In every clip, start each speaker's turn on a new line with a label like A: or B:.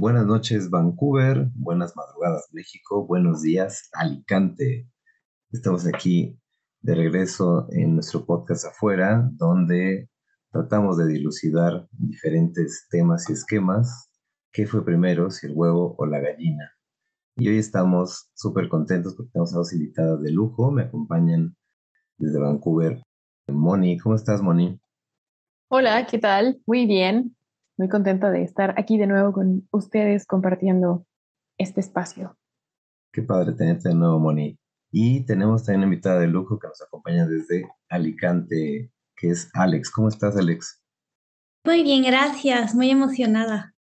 A: Buenas noches Vancouver, buenas madrugadas México, buenos días Alicante. Estamos aquí de regreso en nuestro podcast afuera, donde tratamos de dilucidar diferentes temas y esquemas. ¿Qué fue primero, si el huevo o la gallina? Y hoy estamos súper contentos porque tenemos a dos invitadas de lujo. Me acompañan desde Vancouver. Moni, ¿cómo estás, Moni?
B: Hola, ¿qué tal? Muy bien muy contenta de estar aquí de nuevo con ustedes compartiendo este espacio.
A: Qué padre tenerte de nuevo, Moni. Y tenemos también una invitada de lujo que nos acompaña desde Alicante, que es Alex. ¿Cómo estás, Alex?
C: Muy bien, gracias. Muy emocionada.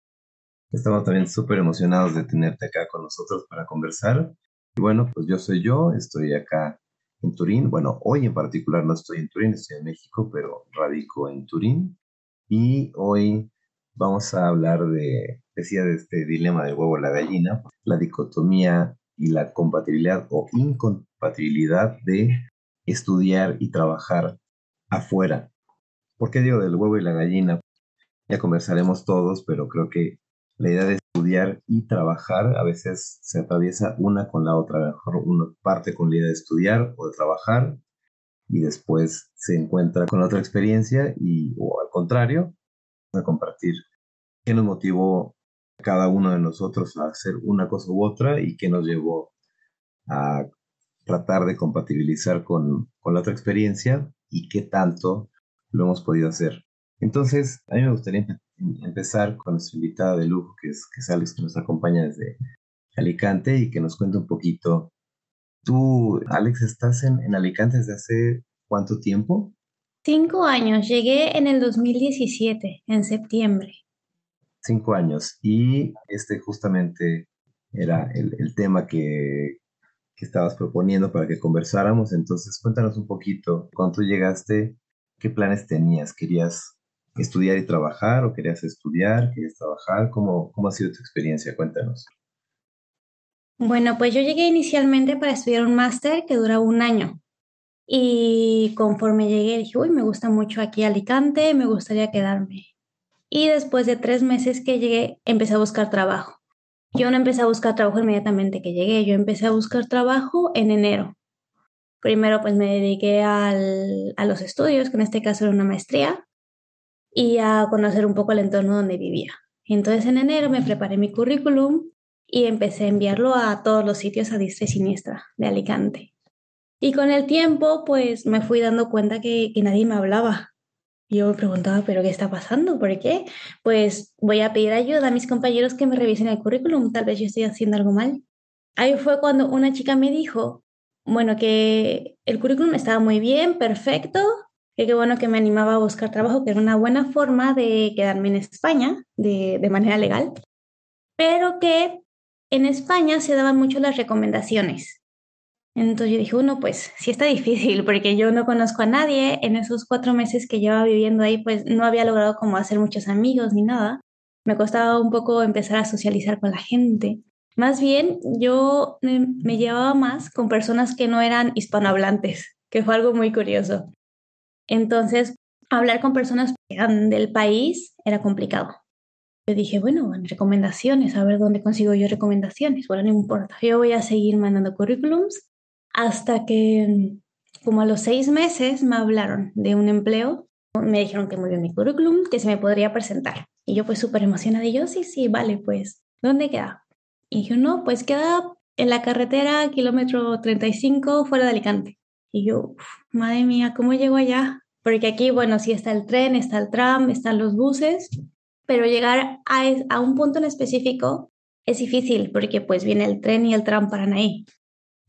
A: Estamos también súper emocionados de tenerte acá con nosotros para conversar. Y bueno, pues yo soy yo, estoy acá en Turín. Bueno, hoy en particular no estoy en Turín, estoy en México, pero radico en Turín. Y hoy vamos a hablar de, decía, de este dilema del huevo la gallina, la dicotomía y la compatibilidad o incompatibilidad de estudiar y trabajar afuera. ¿Por qué digo del huevo y la gallina? Ya conversaremos todos, pero creo que la idea de estudiar y trabajar a veces se atraviesa una con la otra. A lo mejor uno parte con la idea de estudiar o de trabajar y después se encuentra con otra experiencia y o al contrario, a compartir qué nos motivó cada uno de nosotros a hacer una cosa u otra y qué nos llevó a tratar de compatibilizar con, con la otra experiencia y qué tanto lo hemos podido hacer. Entonces, a mí me gustaría empezar con nuestra invitada de lujo, que es, que es Alex, que nos acompaña desde Alicante y que nos cuente un poquito. Tú, Alex, estás en, en Alicante desde hace cuánto tiempo?
C: Cinco años. Llegué en el 2017, en septiembre
A: cinco años. Y este justamente era el, tema que, que, estabas proponiendo para que conversáramos. Entonces, cuéntanos un poquito, cuando tú llegaste, ¿qué planes tenías? ¿Querías estudiar y trabajar o querías estudiar? ¿Querías trabajar? ¿Cómo, cómo ha sido tu experiencia? Cuéntanos.
C: Bueno, pues yo llegué inicialmente para estudiar un máster que dura un año. Y conforme llegué dije, uy, me gusta mucho aquí Alicante, me gustaría quedarme. Y después de tres meses que llegué, empecé a buscar trabajo. Yo no empecé a buscar trabajo inmediatamente que llegué, yo empecé a buscar trabajo en enero. Primero pues me dediqué a los estudios, que en este caso era una maestría, y a conocer un poco el entorno donde vivía. Entonces en enero me preparé mi currículum y empecé a enviarlo a todos los sitios a diestra y siniestra de Alicante. Y con el tiempo pues me fui dando cuenta que nadie me hablaba, yo me preguntaba, ¿pero qué está pasando? ¿Por qué? Pues voy a pedir ayuda a mis compañeros que me revisen el currículum, tal vez yo estoy haciendo algo mal. Ahí fue cuando una chica me dijo, bueno, que el currículum estaba muy bien, perfecto, que qué bueno que me animaba a buscar trabajo, que era una buena forma de quedarme en España de, de manera legal, pero que en España se daban mucho las recomendaciones. Entonces yo dije, uno, pues sí está difícil porque yo no conozco a nadie. En esos cuatro meses que llevaba viviendo ahí, pues no había logrado como hacer muchos amigos ni nada. Me costaba un poco empezar a socializar con la gente. Más bien, yo me llevaba más con personas que no eran hispanohablantes, que fue algo muy curioso. Entonces, hablar con personas que eran del país era complicado. Yo dije, bueno, recomendaciones, a ver dónde consigo yo recomendaciones. Bueno, no importa, yo voy a seguir mandando currículums hasta que como a los seis meses me hablaron de un empleo, me dijeron que muy bien mi currículum, que se me podría presentar. Y yo pues súper emocionada, y yo sí, sí, vale, pues, ¿dónde queda? Y yo no, pues queda en la carretera kilómetro 35 fuera de Alicante. Y yo, madre mía, ¿cómo llego allá? Porque aquí, bueno, sí está el tren, está el tram, están los buses, pero llegar a, a un punto en específico es difícil porque pues viene el tren y el tram paran ahí.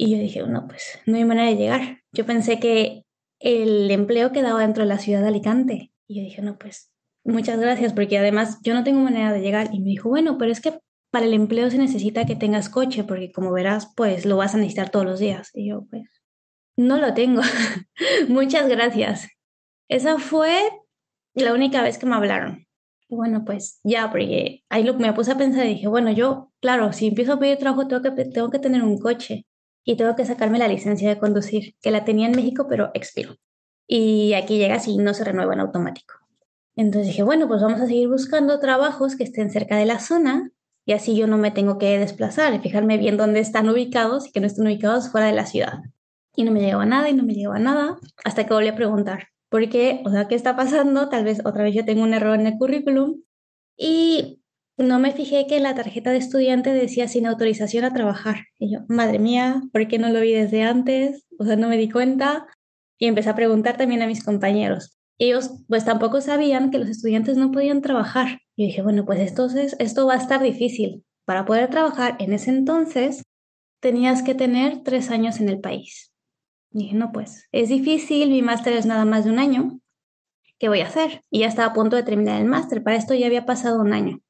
C: Y yo dije, no, pues no hay manera de llegar. Yo pensé que el empleo quedaba dentro de la ciudad de Alicante. Y yo dije, no, pues muchas gracias, porque además yo no tengo manera de llegar. Y me dijo, bueno, pero es que para el empleo se necesita que tengas coche, porque como verás, pues lo vas a necesitar todos los días. Y yo, pues, no lo tengo. Muchas gracias. Esa fue la única vez que me hablaron. Y bueno, pues ya, porque ahí me puse a pensar y dije, bueno, yo, claro, si empiezo a pedir trabajo, tengo que, tengo que tener un coche y tengo que sacarme la licencia de conducir, que la tenía en México, pero expiró. Y aquí llega y no se renueva en automático. Entonces dije, bueno, pues vamos a seguir buscando trabajos que estén cerca de la zona y así yo no me tengo que desplazar y fijarme bien dónde están ubicados y que no estén ubicados fuera de la ciudad. Y no me llegaba nada y no me llegaba nada hasta que volví a preguntar, ¿por qué? O sea, ¿qué está pasando? Tal vez otra vez yo tengo un error en el currículum y no me fijé que la tarjeta de estudiante decía sin autorización a trabajar. Y yo, madre mía, ¿por qué no lo vi desde antes? O sea, no me di cuenta. Y empecé a preguntar también a mis compañeros. Ellos pues tampoco sabían que los estudiantes no podían trabajar. Y dije, bueno, pues entonces esto va a estar difícil. Para poder trabajar en ese entonces tenías que tener tres años en el país. Dije, no, pues es difícil, mi máster es nada más de un año. ¿Qué voy a hacer? Y ya estaba a punto de terminar el máster. Para esto ya había pasado un año.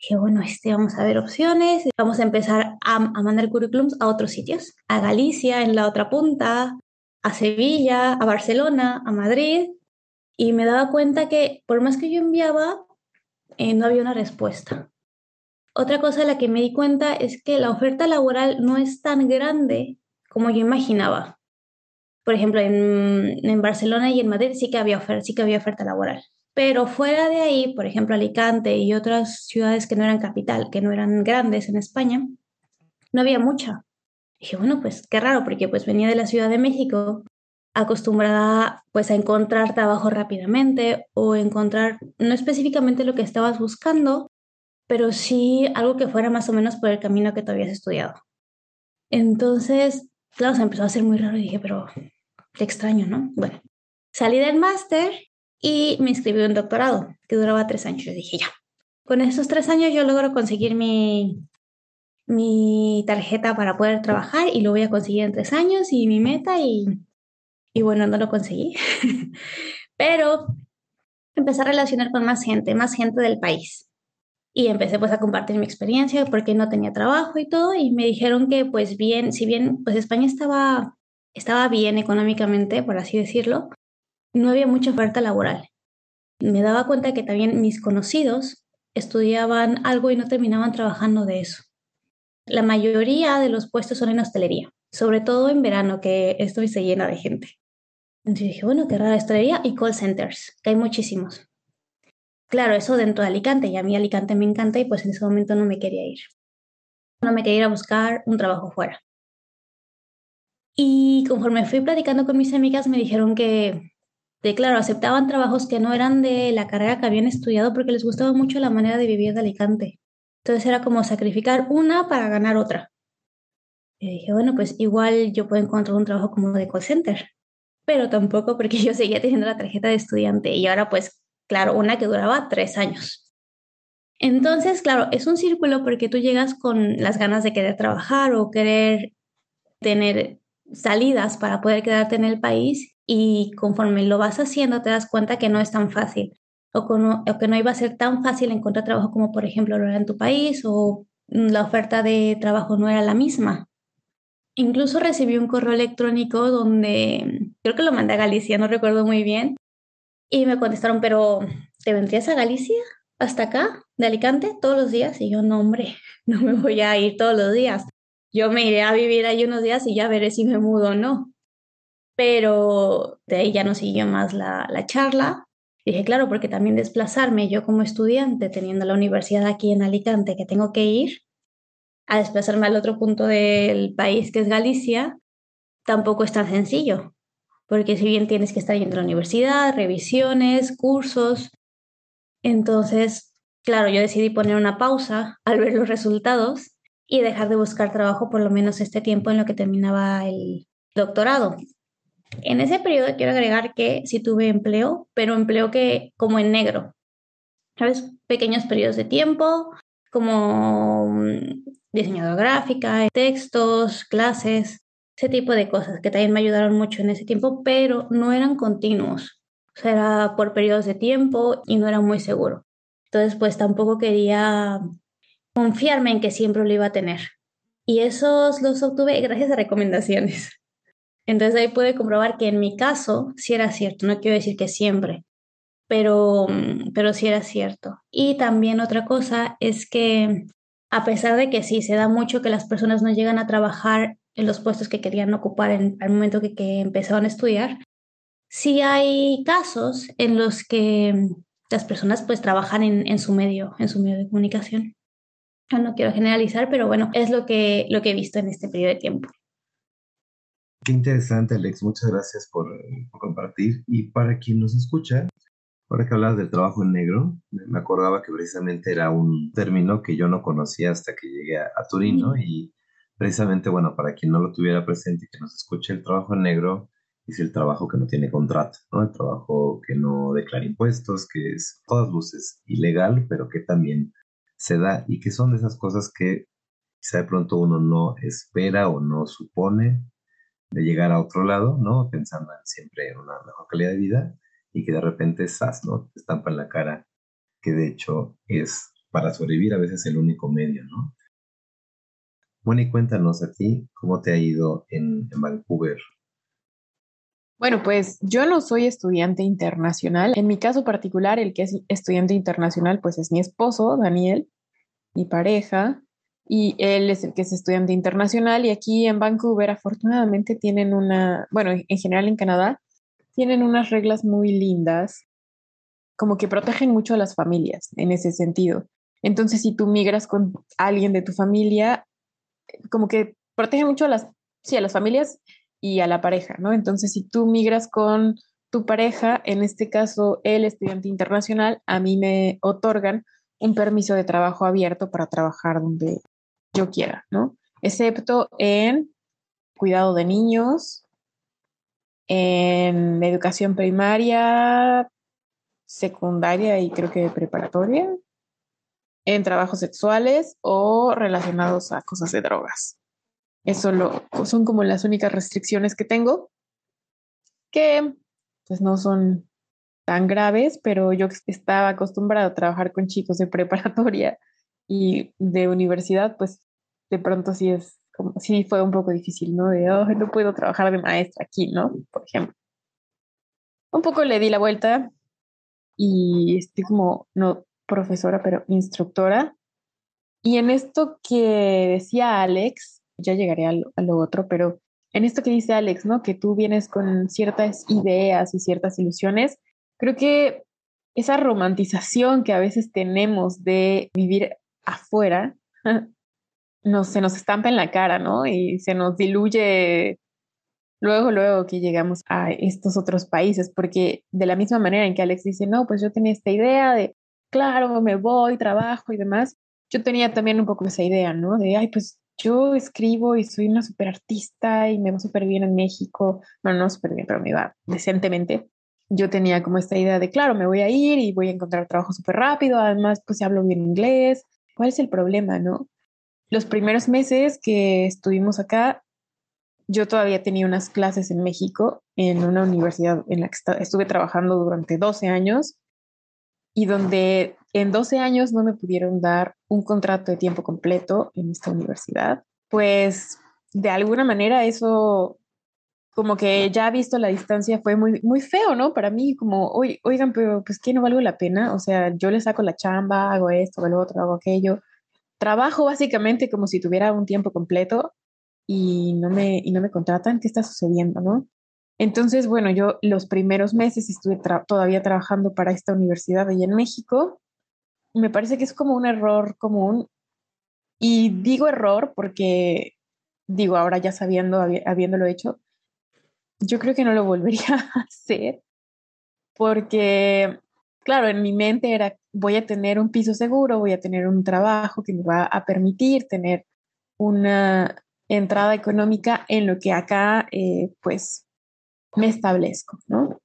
C: Dije, bueno, este, vamos a ver opciones, vamos a empezar a, a mandar currículums a otros sitios, a Galicia en la otra punta, a Sevilla, a Barcelona, a Madrid, y me daba cuenta que por más que yo enviaba, eh, no había una respuesta. Otra cosa de la que me di cuenta es que la oferta laboral no es tan grande como yo imaginaba. Por ejemplo, en, en Barcelona y en Madrid sí que había oferta, sí que había oferta laboral. Pero fuera de ahí, por ejemplo, Alicante y otras ciudades que no eran capital, que no eran grandes en España, no había mucha. dije, bueno, pues qué raro, porque pues venía de la Ciudad de México, acostumbrada pues a encontrar trabajo rápidamente o encontrar no específicamente lo que estabas buscando, pero sí algo que fuera más o menos por el camino que tú habías estudiado. Entonces, claro, se empezó a hacer muy raro y dije, pero qué extraño, ¿no? Bueno, salí del máster y me inscribí en doctorado que duraba tres años. Yo dije, ya, con esos tres años yo logro conseguir mi, mi tarjeta para poder trabajar y lo voy a conseguir en tres años y mi meta y, y bueno, no lo conseguí. Pero empecé a relacionar con más gente, más gente del país. Y empecé pues a compartir mi experiencia porque no tenía trabajo y todo y me dijeron que pues bien, si bien pues España estaba, estaba bien económicamente, por así decirlo, no había mucha oferta laboral. Me daba cuenta que también mis conocidos estudiaban algo y no terminaban trabajando de eso. La mayoría de los puestos son en hostelería, sobre todo en verano, que esto se llena de gente. Entonces dije, bueno, qué rara hostelería y call centers, que hay muchísimos. Claro, eso dentro de Alicante, y a mí Alicante me encanta y pues en ese momento no me quería ir. No me quería ir a buscar un trabajo fuera. Y conforme fui platicando con mis amigas, me dijeron que de claro, aceptaban trabajos que no eran de la carrera que habían estudiado porque les gustaba mucho la manera de vivir de Alicante. Entonces era como sacrificar una para ganar otra. Y dije, bueno, pues igual yo puedo encontrar un trabajo como de call center, pero tampoco porque yo seguía teniendo la tarjeta de estudiante y ahora pues, claro, una que duraba tres años. Entonces, claro, es un círculo porque tú llegas con las ganas de querer trabajar o querer tener salidas para poder quedarte en el país y conforme lo vas haciendo te das cuenta que no es tan fácil o, que no iba a ser tan fácil encontrar trabajo como por ejemplo lo era en tu país o la oferta de trabajo no era la misma. Incluso recibí un correo electrónico donde creo que lo mandé a Galicia, no recuerdo muy bien, y me contestaron, pero ¿te vendrías a Galicia? ¿Hasta acá? ¿De Alicante? ¿Todos los días? Y yo, no, hombre, no me voy a ir todos los días. Yo me iré a vivir ahí unos días y ya veré si me mudo o no pero de ahí ya no siguió más la, la charla. Dije, claro, porque también desplazarme yo como estudiante, teniendo la universidad aquí en Alicante, que tengo que ir, a desplazarme al otro punto del país, que es Galicia, tampoco es tan sencillo, porque si bien tienes que estar yendo a la universidad, revisiones, cursos, entonces, claro, yo decidí poner una pausa al ver los resultados y dejar de buscar trabajo por lo menos este tiempo en lo que terminaba el doctorado. En ese periodo quiero agregar que sí tuve empleo, pero empleo que como en negro. ¿Sabes? Pequeños periodos de tiempo, como mm, diseñador gráfica, textos, clases, ese tipo de cosas que también me ayudaron mucho en ese tiempo, pero no eran continuos. O sea, era por periodos de tiempo y no era muy seguro. Entonces, pues tampoco quería confiarme en que siempre lo iba a tener. Y esos los obtuve gracias a recomendaciones. Entonces ahí pude comprobar que en mi caso sí era cierto, no quiero decir que siempre, pero, mm, pero sí era cierto. Y también otra cosa es que a pesar de que sí, se da mucho que las personas no llegan a trabajar en los puestos que querían ocupar en, al momento que, que empezaban a estudiar, sí hay casos en los que las personas pues trabajan en, en su medio, en su medio de comunicación. No quiero generalizar, pero bueno, es lo que, lo que he visto en este periodo de tiempo.
A: Qué interesante, Alex. Muchas gracias por, compartir. Y para quien nos escucha, ahora que hablas del trabajo en negro, me acordaba que precisamente era un término que yo no conocía hasta que llegué a, a Turín, ¿no? Y precisamente, bueno, para quien no lo tuviera presente y que nos escuche, el trabajo en negro es el trabajo que no tiene contrato, ¿no? El trabajo que no declara impuestos, que es todas luces ilegal, pero que también se da y que son de esas cosas que quizá de pronto uno no espera o no supone de llegar a otro lado, ¿no? Pensando siempre en una mejor calidad de vida y que de repente esas, ¿no? Te estampa en la cara, que de hecho es para sobrevivir a veces el único medio, ¿no? Bueno, y cuéntanos a ti, ¿cómo te ha ido en, en Vancouver?
B: Bueno, pues yo no soy estudiante internacional. En mi caso particular, el que es estudiante internacional, pues es mi esposo, Daniel, mi pareja y él es el que es estudiante internacional y aquí en Vancouver afortunadamente tienen una, bueno, en general en Canadá, tienen unas reglas muy lindas, como que protegen mucho a las familias en ese sentido. Entonces, si tú migras con alguien de tu familia, como que protege mucho a las, sí, a las familias y a la pareja, ¿no? Entonces, si tú migras con tu pareja, en este caso el estudiante internacional, a mí me otorgan un permiso de trabajo abierto para trabajar donde yo quiera, ¿no? Excepto en cuidado de niños, en educación primaria, secundaria y creo que preparatoria, en trabajos sexuales o relacionados a cosas de drogas. Eso lo, son como las únicas restricciones que tengo, que pues no son tan graves, pero yo estaba acostumbrado a trabajar con chicos de preparatoria y de universidad, pues de pronto sí es como, sí fue un poco difícil, ¿no? De, oh, no puedo trabajar de maestra aquí, ¿no? Por ejemplo. Un poco le di la vuelta y estoy como, no profesora, pero instructora. Y en esto que decía Alex, ya llegaré a lo, a lo otro, pero en esto que dice Alex, ¿no? Que tú vienes con ciertas ideas y ciertas ilusiones, creo que esa romantización que a veces tenemos de vivir afuera, no, se nos estampa en la cara, ¿no? Y se nos diluye luego, luego que llegamos a estos otros países, porque de la misma manera en que Alex dice, no, pues yo tenía esta idea de, claro, me voy, trabajo y demás, yo tenía también un poco esa idea, ¿no? De, ay, pues yo escribo y soy una super artista y me va súper bien en México, bueno, no súper bien, pero me va decentemente. Yo tenía como esta idea de, claro, me voy a ir y voy a encontrar trabajo súper rápido, además, pues hablo bien inglés, ¿Cuál es el problema, no? Los primeros meses que estuvimos acá, yo todavía tenía unas clases en México, en una universidad en la que estuve trabajando durante 12 años y donde en 12 años no me pudieron dar un contrato de tiempo completo en esta universidad, pues de alguna manera eso como que ya visto la distancia fue muy, muy feo, ¿no? Para mí, como, oigan, pero pues que no valgo la pena, o sea, yo le saco la chamba, hago esto, hago lo otro, hago aquello. Trabajo básicamente como si tuviera un tiempo completo y no me, y no me contratan, ¿qué está sucediendo, no? Entonces, bueno, yo los primeros meses estuve todavía trabajando para esta universidad allá en México. Me parece que es como un error común. Y digo error porque, digo, ahora ya sabiendo, habiéndolo hecho, yo creo que no lo volvería a hacer porque, claro, en mi mente era, voy a tener un piso seguro, voy a tener un trabajo que me va a permitir tener una entrada económica en lo que acá, eh, pues, me establezco, ¿no?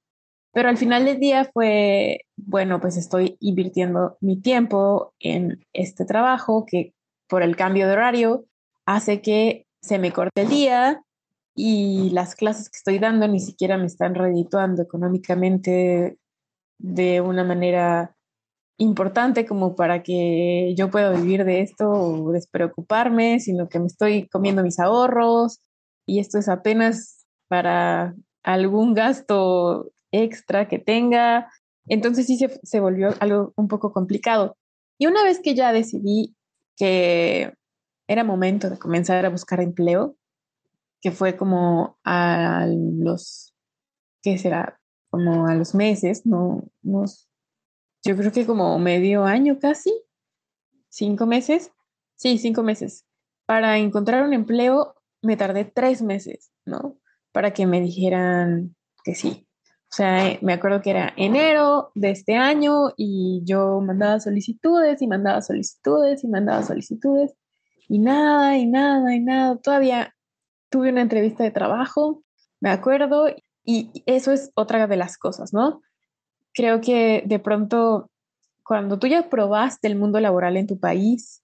B: Pero al final del día fue, bueno, pues estoy invirtiendo mi tiempo en este trabajo que por el cambio de horario hace que se me corte el día, y las clases que estoy dando ni siquiera me están redituando económicamente de una manera importante como para que yo pueda vivir de esto o despreocuparme, sino que me estoy comiendo mis ahorros y esto es apenas para algún gasto extra que tenga. Entonces sí se, se volvió algo un poco complicado. Y una vez que ya decidí que era momento de comenzar a buscar empleo, que fue como a los, ¿qué será? Como a los meses, no, yo creo que como medio año casi, cinco meses, sí, cinco meses. Para encontrar un empleo me tardé tres meses, ¿no? Para que me dijeran que sí. O sea, me acuerdo que era enero de este año y yo mandaba solicitudes y mandaba solicitudes y mandaba solicitudes y nada, y nada, y nada. Todavía tuve una entrevista de trabajo, me acuerdo, y eso es otra de las cosas, ¿no? Creo que de pronto, cuando tú ya probaste el mundo laboral en tu país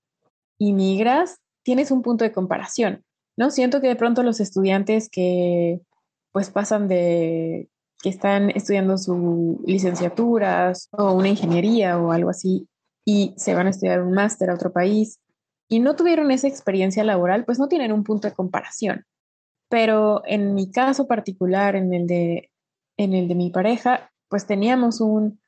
B: y migras, tienes un punto de comparación, ¿no? Siento que de pronto los estudiantes que pues pasan de que están estudiando su licenciaturas o una ingeniería o algo así y se van a estudiar un máster a otro país y no tuvieron esa experiencia laboral, pues no tienen un punto de comparación. Pero en mi caso particular, en el de, en el de mi pareja, pues teníamos un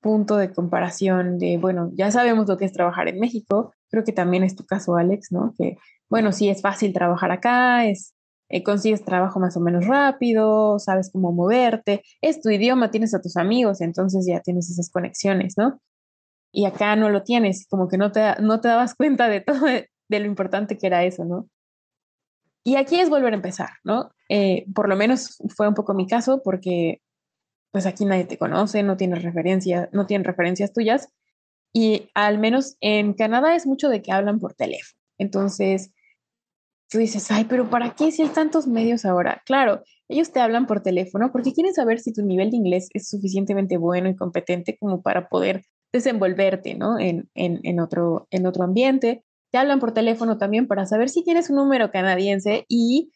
B: punto de comparación de, bueno, ya sabemos lo que es trabajar en México, creo que también es tu caso, Alex, ¿no? Que, bueno, sí es fácil trabajar acá, es, eh, consigues trabajo más o menos rápido, sabes cómo moverte, es tu idioma, tienes a tus amigos, entonces ya tienes esas conexiones, ¿no? y acá no lo tienes, como que no te, no te dabas cuenta de todo, de, lo importante que era eso, ¿no? Y aquí es volver a empezar, ¿no? Eh, por lo menos fue un poco mi caso porque pues aquí nadie te conoce, no tienes referencias, no tienen referencias tuyas y al menos en Canadá es mucho de que hablan por teléfono. Entonces, tú dices, ay, pero ¿para qué si hay tantos medios ahora? Claro, ellos te hablan por teléfono porque quieren saber si tu nivel de inglés es suficientemente bueno y competente como para poder desenvolverte, ¿no? En, en, otro, en otro ambiente. Te hablan por teléfono también para saber si tienes un número canadiense y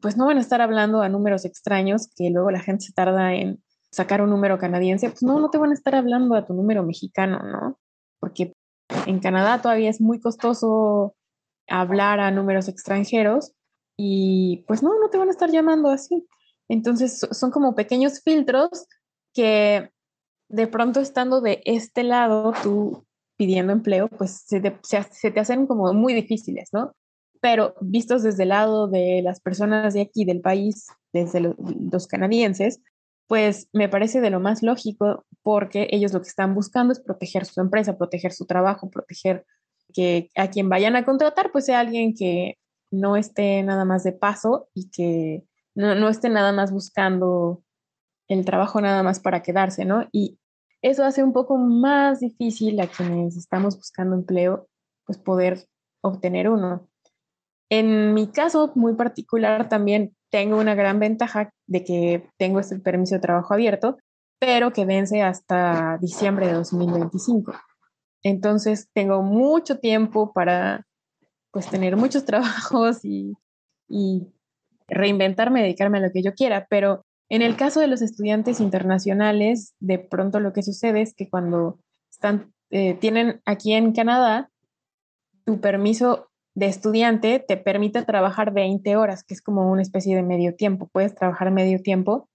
B: pues no van a estar hablando a números extraños que luego la gente se tarda en sacar un número canadiense, pues no, no te van a estar hablando a tu número mexicano, ¿no? Porque en Canadá todavía es muy costoso hablar a números extranjeros y pues no, no te van a estar llamando así. Entonces son como pequeños filtros que de pronto estando de este lado, tú pidiendo empleo, pues se te, hacen como muy difíciles, ¿no? Pero vistos desde el lado de las personas de aquí, del país, desde los canadienses, pues me parece de lo más lógico porque ellos lo que están buscando es proteger su empresa, proteger su trabajo, proteger que a quien vayan a contratar, pues sea alguien que no esté nada más de paso y que no, no esté nada más buscando el trabajo nada más para quedarse, ¿no? Y eso hace un poco más difícil a quienes estamos buscando empleo, pues poder obtener uno. En mi caso muy particular también tengo una gran ventaja de que tengo este permiso de trabajo abierto, pero que vence hasta diciembre de 2025. Entonces tengo mucho tiempo para pues tener muchos trabajos y, y reinventarme, dedicarme a lo que yo quiera, pero en el caso de los estudiantes internacionales, de pronto lo que sucede es que cuando están, eh, tienen aquí en Canadá, tu permiso de estudiante te permite trabajar 20 horas, que es como una especie de medio tiempo. Puedes trabajar medio tiempo,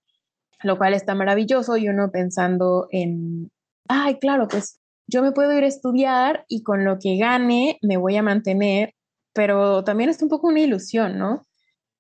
B: lo cual está maravilloso y uno pensando en, ay, claro, pues yo me puedo ir a estudiar y con lo que gane me voy a mantener, pero también es un poco una ilusión, ¿no?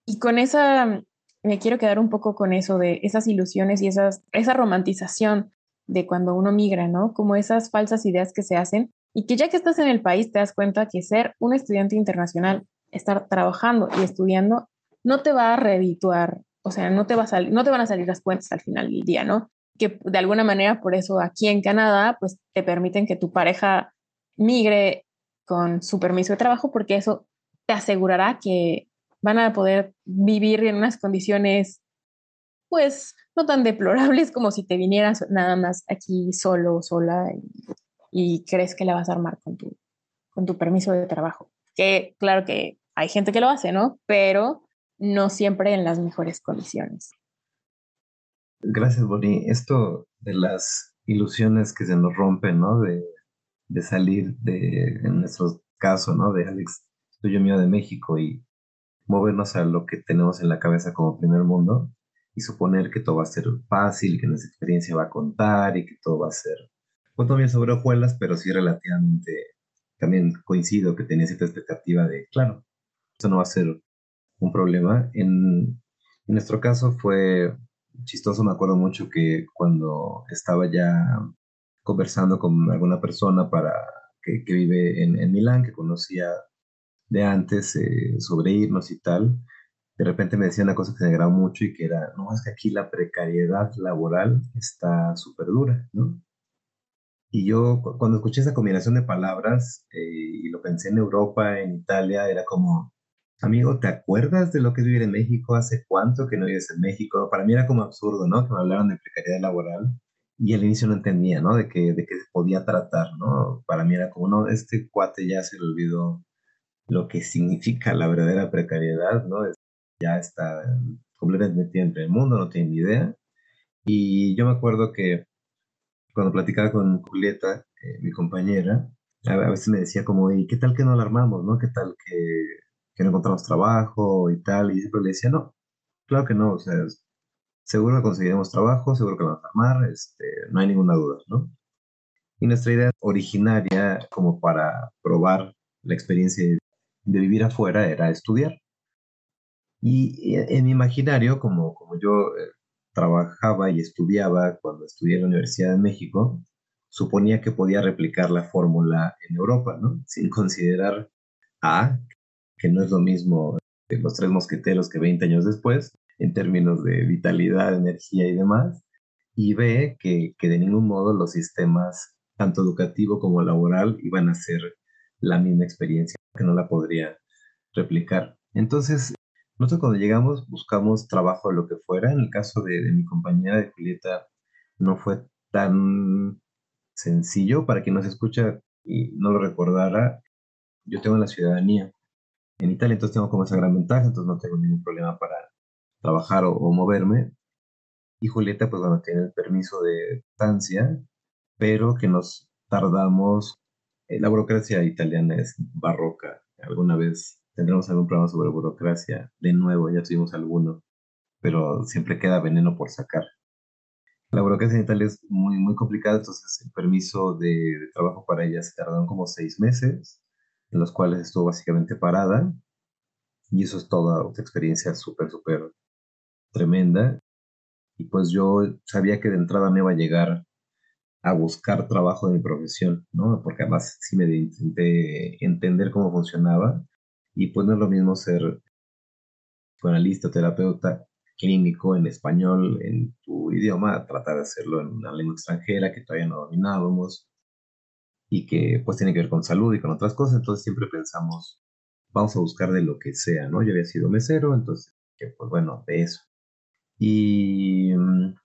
B: Y con esa me quiero quedar un poco con eso de esas ilusiones y esas, esa romantización de cuando uno migra, ¿no? Como esas falsas ideas que se hacen y que ya que estás en el país te das cuenta que ser un estudiante internacional, estar trabajando y estudiando, no te va a redituar, o sea, no te, va a no te van a salir las cuentas al final del día, ¿no? Que de alguna manera, por eso aquí en Canadá, pues te permiten que tu pareja migre con su permiso de trabajo, porque eso te asegurará que van a poder vivir en unas condiciones, pues, no tan deplorables como si te vinieras nada más aquí solo, sola, y, crees que la vas a armar con tu, con tu permiso de trabajo. Que claro que hay gente que lo hace, ¿no? Pero no siempre en las mejores condiciones.
A: Gracias, Bonnie. Esto de las ilusiones que se nos rompen, ¿no? De, de salir de, en nuestro caso, ¿no? De Alex, tuyo mío de México y movernos a lo que tenemos en la cabeza como primer mundo y suponer que todo va a ser fácil, que nuestra experiencia va a contar y que todo va a ser, pues también sobre hojuelas, pero sí relativamente, también coincido que tenía cierta expectativa de, claro, esto no va a ser un problema. En, en nuestro caso fue chistoso, me acuerdo mucho que cuando estaba ya conversando con alguna persona para que, que vive en, en, Milán, que conocía de antes eh, sobre irnos y tal, de repente me decía una cosa que me agradó mucho y que era, no, es que aquí la precariedad laboral está súper dura, ¿no? Y yo cuando escuché esa combinación de palabras eh, y lo pensé en Europa, en Italia, era como, amigo, ¿te acuerdas de lo que es vivir en México? ¿Hace cuánto que no vives en México? Para mí era como absurdo, ¿no? Que me hablaran de precariedad laboral y al inicio no entendía, ¿no? De qué de que se podía tratar, ¿no? Para mí era como, no, este cuate ya se le olvidó lo que significa la verdadera precariedad, ¿no? Ya está completamente metido entre el mundo, no tiene ni idea. Y yo me acuerdo que cuando platicaba con Julieta, eh, mi compañera, a veces me decía como, ¿y qué tal que no la armamos, no? ¿Qué tal que que no encontramos trabajo y tal, y siempre le decía, no, claro que no, o sea, seguro que conseguiremos trabajo, seguro que lo vamos a armar, este, no hay ninguna duda, ¿no? Y nuestra idea originaria, como para probar la experiencia de vivir afuera, era estudiar. Y en mi imaginario, como, como yo eh, trabajaba y estudiaba cuando estudié en la Universidad de México, suponía que podía replicar la fórmula en Europa, ¿no? Sin considerar A, que no es lo mismo de los tres mosqueteros que 20 años después, en términos de vitalidad, energía y demás, y ve que, que de ningún modo los sistemas, tanto educativo como laboral, iban a ser la misma experiencia, que no la podría replicar. Entonces, nosotros cuando llegamos buscamos trabajo lo que fuera. En el caso de, de mi compañera de Julieta, no fue tan sencillo. Para quien nos escucha y no lo recordara, yo tengo la ciudadanía en Italia, entonces tengo como esa gran ventaja, entonces no tengo ningún problema para trabajar o, moverme. Y Julieta, pues bueno, tiene el permiso de estancia, pero que nos tardamos. Eh, la burocracia italiana es barroca. Alguna vez tendremos algún programa sobre burocracia. De nuevo, ya tuvimos alguno, pero siempre queda veneno por sacar. La burocracia en Italia es muy, muy complicada, entonces el permiso de, de trabajo para ella se tardaron como seis meses en los cuales estuvo básicamente parada. Y eso es toda otra experiencia súper, súper tremenda. Y pues yo sabía que de entrada me iba a llegar a buscar trabajo de mi profesión, ¿no? Porque además sí me intenté entender cómo funcionaba. Y pues no es lo mismo ser analista, terapeuta clínico en español, en tu idioma, tratar de hacerlo en una lengua extranjera que todavía no dominábamos y que pues tiene que ver con salud y con otras cosas, entonces siempre pensamos, vamos a buscar de lo que sea, ¿no? Yo había sido mesero, entonces, pues bueno, de eso. Y mm,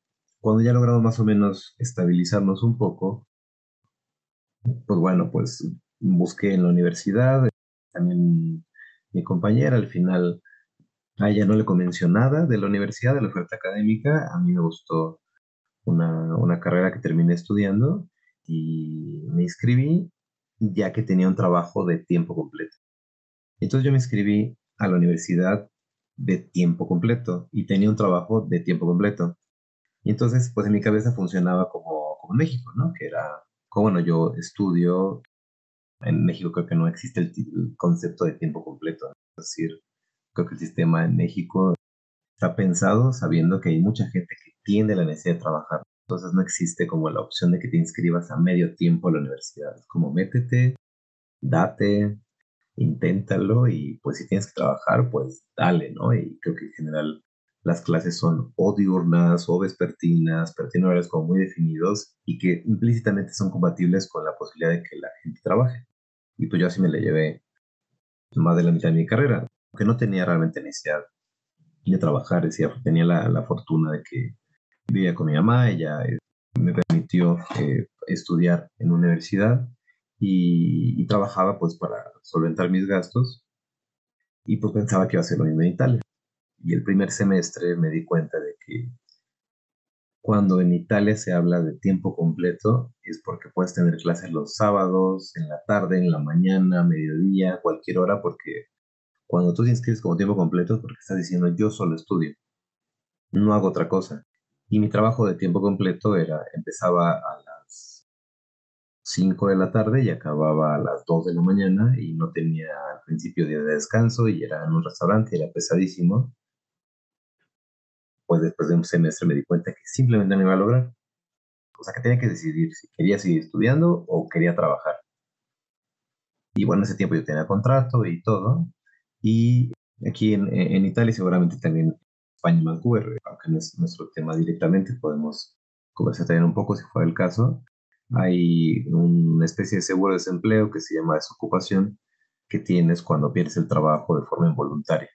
A: cuando ya logramos más o menos estabilizarnos un poco, pues bueno, pues busqué en la universidad, también mi compañera al final a ella no le convenció nada de la universidad, de la oferta académica, a mí me gustó una, una carrera que terminé estudiando y me inscribí ya que tenía un trabajo de tiempo completo. Entonces yo me inscribí a la universidad de tiempo completo y tenía un trabajo de tiempo completo. Y entonces, pues en mi cabeza funcionaba como, como México, ¿no? Que era, como bueno, yo estudio, en México creo que no existe el, el concepto de tiempo completo. Es decir, creo que el sistema en México está pensado sabiendo que hay mucha gente que tiene la necesidad de trabajar entonces no existe como la opción de que te inscribas a medio tiempo a la universidad. Es como métete, date, inténtalo y pues si tienes que trabajar, pues dale, ¿no? Y creo que en general las clases son o diurnas o vespertinas, pero tienen horarios como muy definidos y que implícitamente son compatibles con la posibilidad de que la gente trabaje. Y pues yo así me la llevé más de la mitad de mi carrera, aunque no tenía realmente necesidad de trabajar, decía, tenía la, la fortuna de que vivía con mi mamá, ella eh, me permitió eh, estudiar en universidad y, trabajaba pues para solventar mis gastos y pues pensaba que iba a ser lo mismo en Italia. Y el primer semestre me di cuenta de que Cuando en Italia se habla de tiempo completo, es porque puedes tener clases los sábados, en la tarde, en la mañana, mediodía, cualquier hora, porque cuando tú te inscribes como tiempo completo es porque estás diciendo yo solo estudio, no hago otra cosa. Y mi trabajo de tiempo completo era, empezaba a las 5 de la tarde y acababa a las 2 de la mañana y no tenía al principio día de descanso y era en un restaurante, era pesadísimo pues después de un semestre me di cuenta que simplemente no iba a lograr. O sea, que tenía que decidir si quería seguir estudiando o quería trabajar. Y bueno, ese tiempo yo tenía contrato y todo. Y aquí en, en Italia, seguramente también España y Vancouver, aunque no es nuestro tema directamente, podemos conversar también un poco si fuera el caso. Hay una especie de seguro de desempleo que se llama desocupación que tienes cuando pierdes el trabajo de forma involuntaria.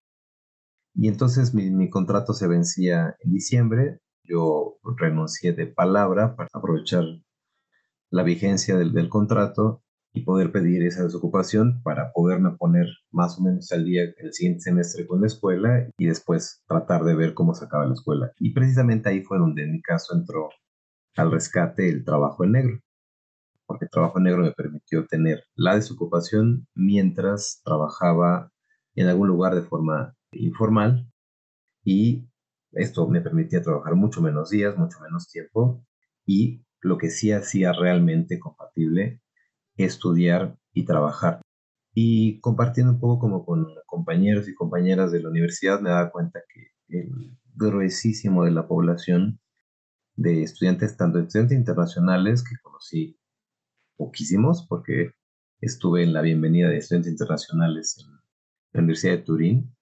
A: Y entonces mi, contrato se vencía en diciembre, yo renuncié de palabra para aprovechar la vigencia del, contrato y poder pedir esa desocupación para poderme poner más o menos al día el siguiente semestre con la escuela y después tratar de ver cómo se acaba la escuela. Y precisamente ahí fue donde en mi caso entró al rescate el trabajo en negro, porque el trabajo en negro me permitió tener la desocupación mientras trabajaba en algún lugar de forma informal y esto me permitía trabajar mucho menos días, mucho menos tiempo y lo que sí hacía realmente compatible estudiar y trabajar. Y compartiendo un poco como con compañeros y compañeras de la universidad me daba cuenta que el gruesísimo de la población de estudiantes, tanto estudiantes internacionales que conocí poquísimos porque estuve en la bienvenida de estudiantes internacionales en la Universidad de Turín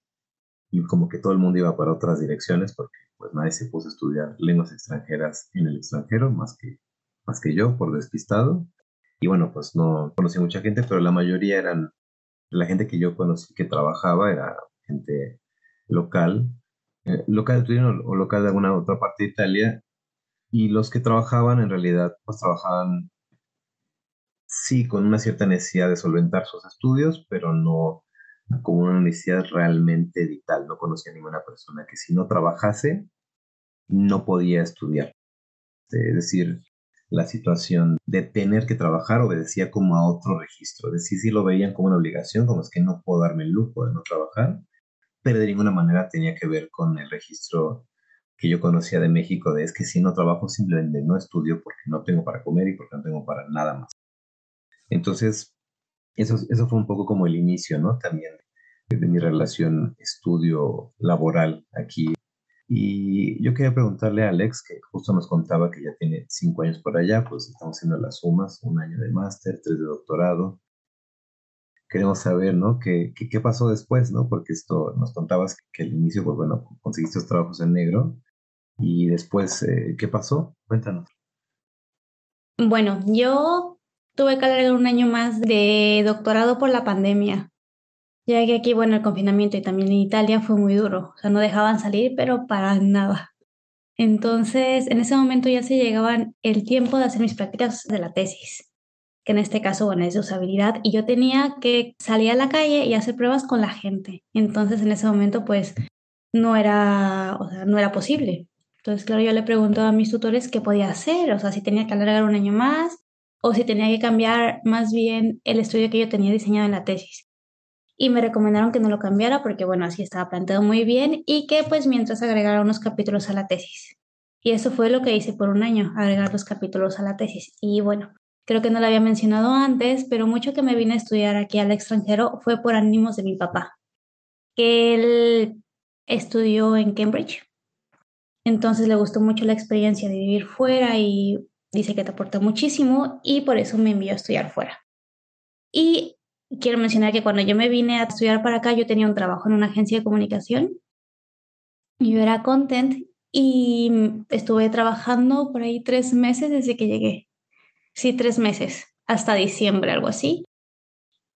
A: y como que todo el mundo iba para otras direcciones porque pues nadie se puso a estudiar lenguas extranjeras en el extranjero más que, más que yo por despistado. Y bueno, pues no conocí mucha gente, pero la mayoría eran, la gente que yo conocí que trabajaba era gente local, eh, local de Turín o, local de alguna otra parte de Italia. Y los que trabajaban en realidad pues trabajaban sí con una cierta necesidad de solventar sus estudios, pero no como una necesidad realmente vital. No conocía a ninguna persona que si no trabajase, no podía estudiar. Es decir, la situación de tener que trabajar obedecía como a otro registro. Es decir, sí lo veían como una obligación, como es que no puedo darme el lujo de no trabajar, pero de ninguna manera tenía que ver con el registro que yo conocía de México, de es que si no trabajo simplemente no estudio porque no tengo para comer y porque no tengo para nada más. Entonces, eso, eso fue un poco como el inicio, ¿no? También de, mi relación estudio-laboral aquí. Y yo quería preguntarle a Alex, que justo nos contaba que ya tiene cinco años por allá, pues estamos haciendo las sumas, un año de máster, tres de doctorado. Queremos saber, ¿no? ¿Qué, qué, pasó después, ¿no? Porque esto nos contabas que, al inicio, pues bueno, conseguiste los trabajos en negro. Y después, eh, ¿qué pasó? Cuéntanos.
C: Bueno, yo tuve que alargar un año más de doctorado por la pandemia, ya que aquí, bueno, el confinamiento y también en Italia fue muy duro, o sea, no dejaban salir, pero para nada. Entonces, en ese momento ya se llegaban el tiempo de hacer mis prácticas de la tesis, que en este caso, bueno, es de usabilidad, y yo tenía que salir a la calle y hacer pruebas con la gente. Entonces, en ese momento, pues, no era, o sea, no era posible. Entonces, claro, yo le pregunto a mis tutores qué podía hacer, o sea, si tenía que alargar un año más o si tenía que cambiar más bien el estudio que yo tenía diseñado en la tesis. Y me recomendaron que no lo cambiara porque, bueno, así estaba planteado muy bien y que pues mientras agregara unos capítulos a la tesis. Y eso fue lo que hice por un año, agregar los capítulos a la tesis. Y bueno, creo que no lo había mencionado antes, pero mucho que me vine a estudiar aquí al extranjero fue por ánimos de mi papá, que él estudió en Cambridge. Entonces le gustó mucho la experiencia de vivir fuera y dice que te aporta muchísimo y por eso me envió a estudiar fuera. Y quiero mencionar que cuando yo me vine a estudiar para acá, yo tenía un trabajo en una agencia de comunicación. Yo era content y estuve trabajando por ahí tres meses desde que llegué. Sí, tres meses, hasta diciembre, algo así.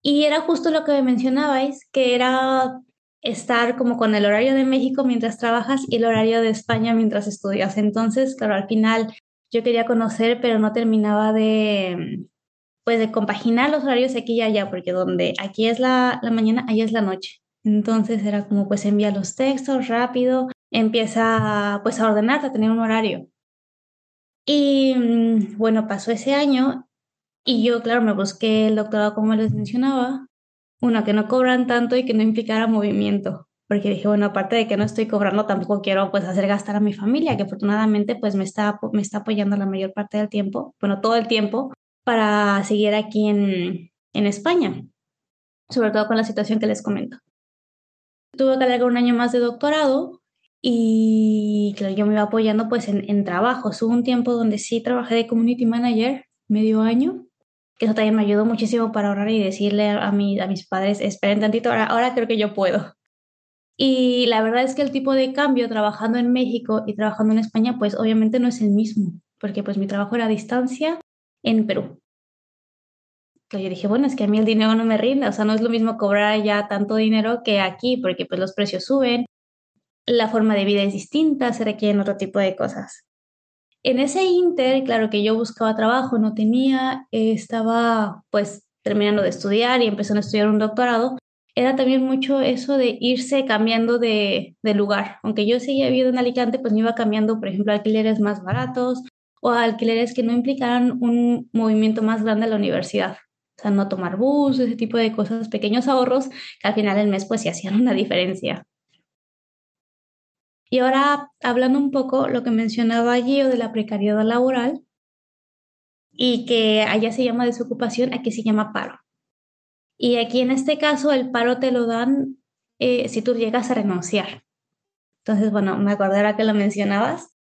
C: Y era justo lo que me mencionabais, que era estar como con el horario de México mientras trabajas y el horario de España mientras estudias. Entonces, claro, al final yo quería conocer, pero no terminaba de, pues, de compaginar los horarios aquí y allá, porque donde aquí es la, la mañana, allá es la noche. Entonces era como, pues, envía los textos rápido, empieza, pues, a ordenarte, a tener un horario. Y mm, bueno, pasó ese año y yo, claro, me busqué el doctorado como les mencionaba, uno que no cobran tanto y que no implicara movimiento, porque dije, bueno, aparte de que no estoy cobrando, tampoco quiero pues hacer gastar a mi familia, que afortunadamente pues me está, me está apoyando la mayor parte del tiempo, bueno, todo el tiempo, para seguir aquí en, en España, sobre todo con la situación que les comento. Tuve que alargar un año más de doctorado y claro, yo me iba apoyando pues en, en trabajos. Hubo un tiempo donde sí trabajé de community manager, medio año, que eso también me ayudó muchísimo para ahorrar y decirle a, mi, a mis padres, esperen tantito, ahora, ahora creo que yo puedo. Y la verdad es que el tipo de cambio trabajando en México y trabajando en España, pues obviamente no es el mismo, porque pues mi trabajo era a distancia en Perú. yo dije, bueno, es que a mí el dinero no me rinde, o sea, no es lo mismo cobrar ya tanto dinero que aquí, porque pues los precios suben, la forma de vida es distinta, se requieren otro tipo de cosas. En ese inter, claro que yo buscaba trabajo, no tenía, estaba pues terminando de estudiar y empezando a estudiar un doctorado, era también mucho eso de irse cambiando de, lugar. Aunque yo seguía viviendo en Alicante, pues me iba cambiando, por ejemplo, alquileres más baratos o alquileres que no implicaran un movimiento más grande a la universidad. O sea, no tomar bus, ese tipo de cosas, pequeños ahorros que al final del mes pues sí hacían una diferencia. Y ahora hablando un poco lo que mencionaba allí o de la precariedad laboral y que allá se llama desocupación, aquí se llama paro. Y aquí en este caso el paro te lo dan eh, si tú llegas a renunciar. Entonces, bueno, me acordé ahora que lo mencionabas.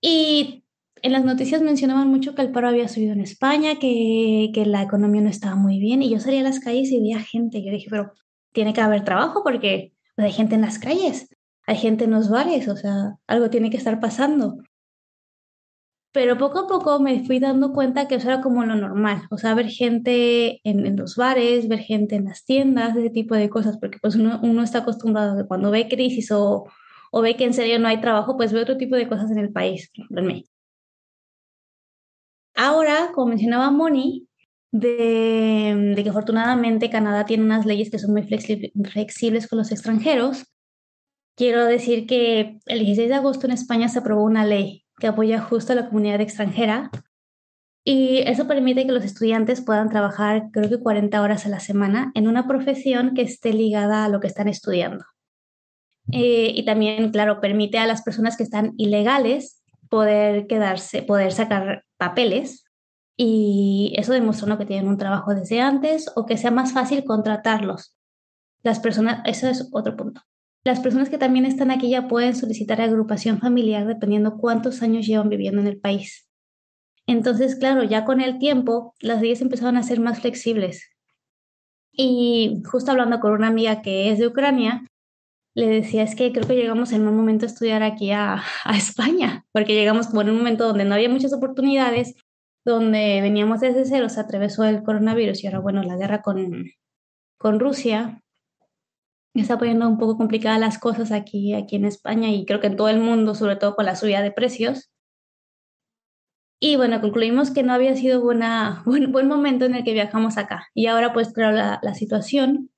C: Y en las noticias mencionaban mucho que el paro había subido en España, que, que la economía no estaba muy bien. Y yo salía a las calles y veía gente. Yo dije, pero tiene que haber trabajo porque hay gente en las calles hay gente en los bares, o sea, algo tiene que estar pasando. Pero poco a poco me fui dando cuenta que eso era como lo normal, o sea, ver gente en, los bares, ver gente en las tiendas, ese tipo de cosas, porque pues uno, uno está acostumbrado a que cuando ve crisis o, o, ve que en serio no hay trabajo, pues ve otro tipo de cosas en el país, en. Ahora, como mencionaba Moni, de, de, que afortunadamente Canadá tiene unas leyes que son muy flexibles con los extranjeros, Quiero decir que el 16 de agosto en España se aprobó una ley que apoya justo a la comunidad extranjera y eso permite que los estudiantes puedan trabajar creo que 40 horas a la semana en una profesión que esté ligada a lo que están estudiando. Eh, y también, claro, permite a las personas que están ilegales poder quedarse, poder sacar papeles y eso demostró que tienen un trabajo desde antes o que sea más fácil contratarlos. Las personas, eso es otro punto. Las personas que también están aquí ya pueden solicitar agrupación familiar dependiendo cuántos años llevan viviendo en el país. Entonces, claro, ya con el tiempo las leyes empezaron a ser más flexibles. Y justo hablando con una amiga que es de Ucrania, le decía, es que creo que llegamos en un momento a estudiar aquí a, España, porque llegamos como en un momento donde no había muchas oportunidades, donde veníamos desde cero, se atravesó el coronavirus y ahora, bueno, la guerra con, con Rusia, está poniendo un poco complicadas las cosas aquí, aquí en España y creo que en todo el mundo, sobre todo con la subida de precios. Y bueno, concluimos que no había sido buena, buen, buen momento en el que viajamos acá. Y ahora pues claro, la, la situación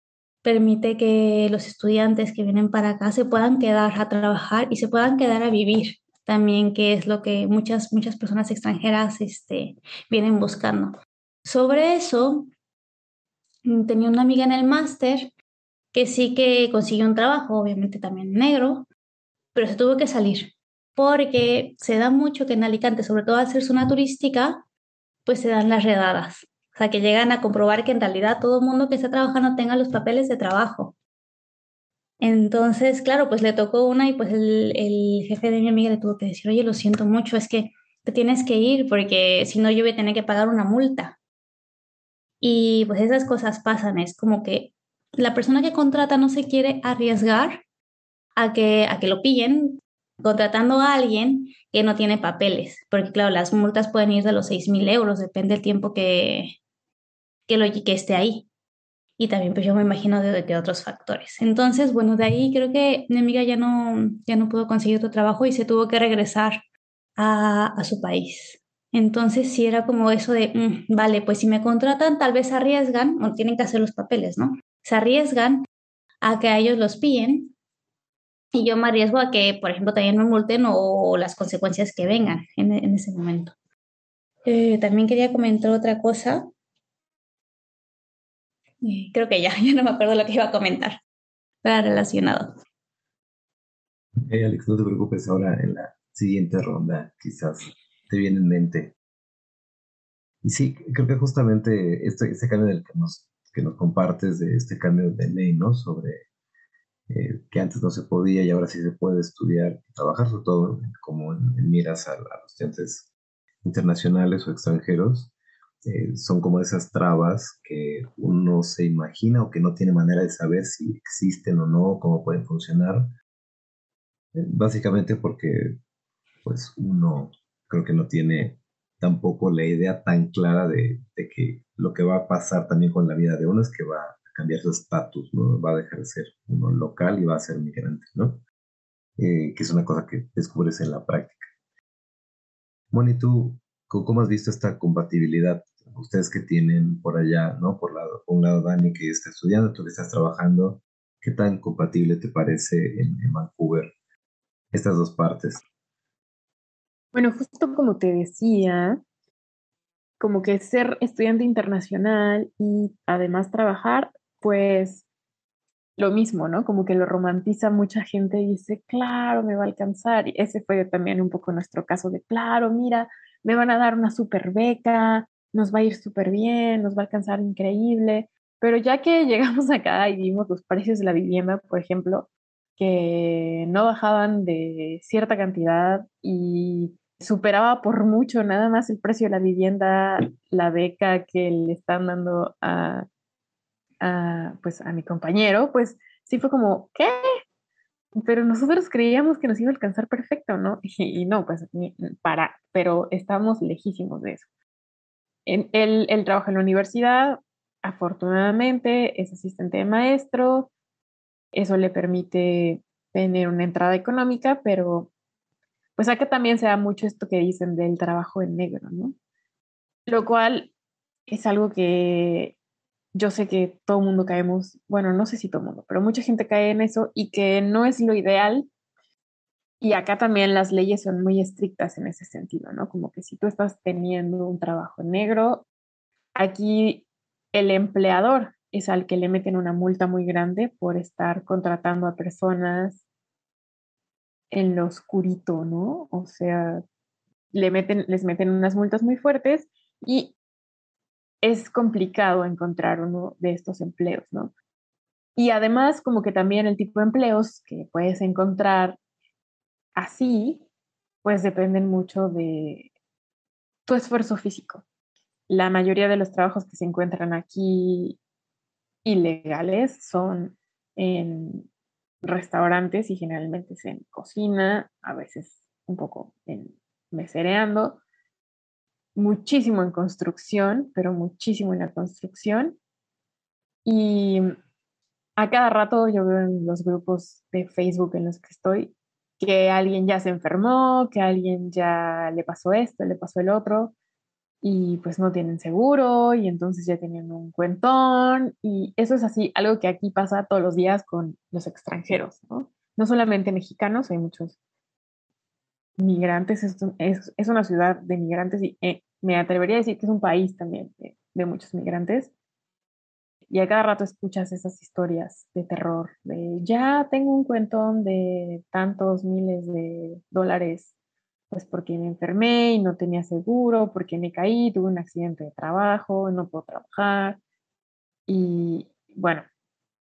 C: permite que los estudiantes que vienen para acá se puedan quedar a trabajar y se puedan quedar a vivir también, que es lo que muchas, muchas personas extranjeras este, vienen buscando. Sobre eso, tenía una amiga en el máster que sí que consiguió un trabajo, obviamente también negro, pero se tuvo que salir porque se da mucho que en Alicante, sobre todo al ser zona turística, pues se dan las redadas. O sea, que llegan a comprobar que en realidad todo el mundo que está trabajando tenga los papeles de trabajo. Entonces, claro, pues le tocó una y pues el, el jefe de mi amiga le tuvo que decir, oye, lo siento mucho, es que te tienes que ir porque si no yo voy a tener que pagar una multa. Y pues esas cosas pasan, es como que la persona que contrata no se quiere arriesgar a que, a que lo pillen contratando a alguien que no tiene papeles, porque claro, las multas pueden ir de los 6.000 euros, depende del tiempo que, que, lo, que esté ahí. Y también pues yo me imagino de, de, otros factores. Entonces, bueno, de ahí creo que mi amiga ya no, ya no pudo conseguir otro trabajo y se tuvo que regresar a, a su país. Entonces sí era como eso de, mm, vale, pues si me contratan, tal vez arriesgan, o tienen que hacer los papeles, ¿no? Se arriesgan a que a ellos los pillen y yo me arriesgo a que, por ejemplo, también me multen o las consecuencias que vengan en, ese momento. Eh, también quería comentar otra cosa. Creo que ya, ya no me acuerdo lo que iba a comentar. Era relacionado.
A: Alex, no te preocupes, ahora en la siguiente ronda quizás te viene en mente. Y sí, creo que justamente este, este cambio del que nos, que nos compartes, de este cambio de ley, ¿no? Sobre eh, que antes no se podía y ahora sí se puede estudiar y trabajar, sobre todo como en, miras a, los estudiantes internacionales o extranjeros, eh, son como esas trabas que uno se imagina o que no tiene manera de saber si existen o no, cómo pueden funcionar. Eh, básicamente porque pues uno creo que no tiene tampoco la idea tan clara de, de, que lo que va a pasar también con la vida de uno es que va cambiar su estatus, ¿no? Va a dejar de ser uno local y va a ser migrante, ¿no? Eh, que es una cosa que descubres en la práctica. Moni, ¿tú cómo has visto esta compatibilidad? Ustedes que tienen por allá, ¿no? Por, lado, un lado Dani que está estudiando, tú que estás trabajando, ¿qué tan compatible te parece en Vancouver estas dos partes?
B: Bueno, justo como te decía, como que ser estudiante internacional y además trabajar pues lo mismo, ¿no? Como que lo romantiza mucha gente y dice, claro, me va a alcanzar. Y ese fue también un poco nuestro caso de, claro, mira, me van a dar una super beca, nos va a ir súper bien, nos va a alcanzar increíble. Pero ya que llegamos acá y vimos los precios de la vivienda, por ejemplo, que no bajaban de cierta cantidad y superaba por mucho nada más el precio de la vivienda, la beca que le están dando a a, pues, a mi compañero, pues sí fue como, ¿qué? Pero nosotros creíamos que nos iba a alcanzar perfecto, ¿no? Y, no, pues para, pero estamos lejísimos de eso. En, él, él trabaja en la universidad, afortunadamente es asistente de maestro, eso le permite tener una entrada económica, pero pues acá también se da mucho esto que dicen del trabajo en negro, ¿no? Lo cual es algo que yo sé que todo mundo caemos, bueno, no sé si todo mundo, pero mucha gente cae en eso y que no es lo ideal. Y acá también las leyes son muy estrictas en ese sentido, ¿no? Como que si tú estás teniendo un trabajo negro, aquí el empleador es al que le meten una multa muy grande por estar contratando a personas en lo oscurito, ¿no? O sea, le meten, les meten unas multas muy fuertes y es complicado encontrar uno de estos empleos, ¿no? Y además, como que también el tipo de empleos que puedes encontrar así, pues dependen mucho de tu esfuerzo físico. La mayoría de los trabajos que se encuentran aquí ilegales son en restaurantes y generalmente es en cocina, a veces un poco en mesereando, muchísimo en construcción, pero muchísimo en la construcción. Y a cada rato yo veo en los grupos de Facebook en los que estoy que alguien ya se enfermó, que alguien ya le pasó esto, le pasó el otro, y pues no tienen seguro, y entonces ya tienen un cuentón, y eso es así, algo que aquí pasa todos los días con los extranjeros, ¿no? No solamente mexicanos, hay muchos migrantes, es, es, una ciudad de migrantes y eh, me atrevería a decir que es un país también de, muchos migrantes. Y a cada rato escuchas esas historias de terror, de ya tengo un cuentón de tantos miles de dólares, pues porque me enfermé y no tenía seguro, porque me caí, tuve un accidente de trabajo, no puedo trabajar. Y bueno,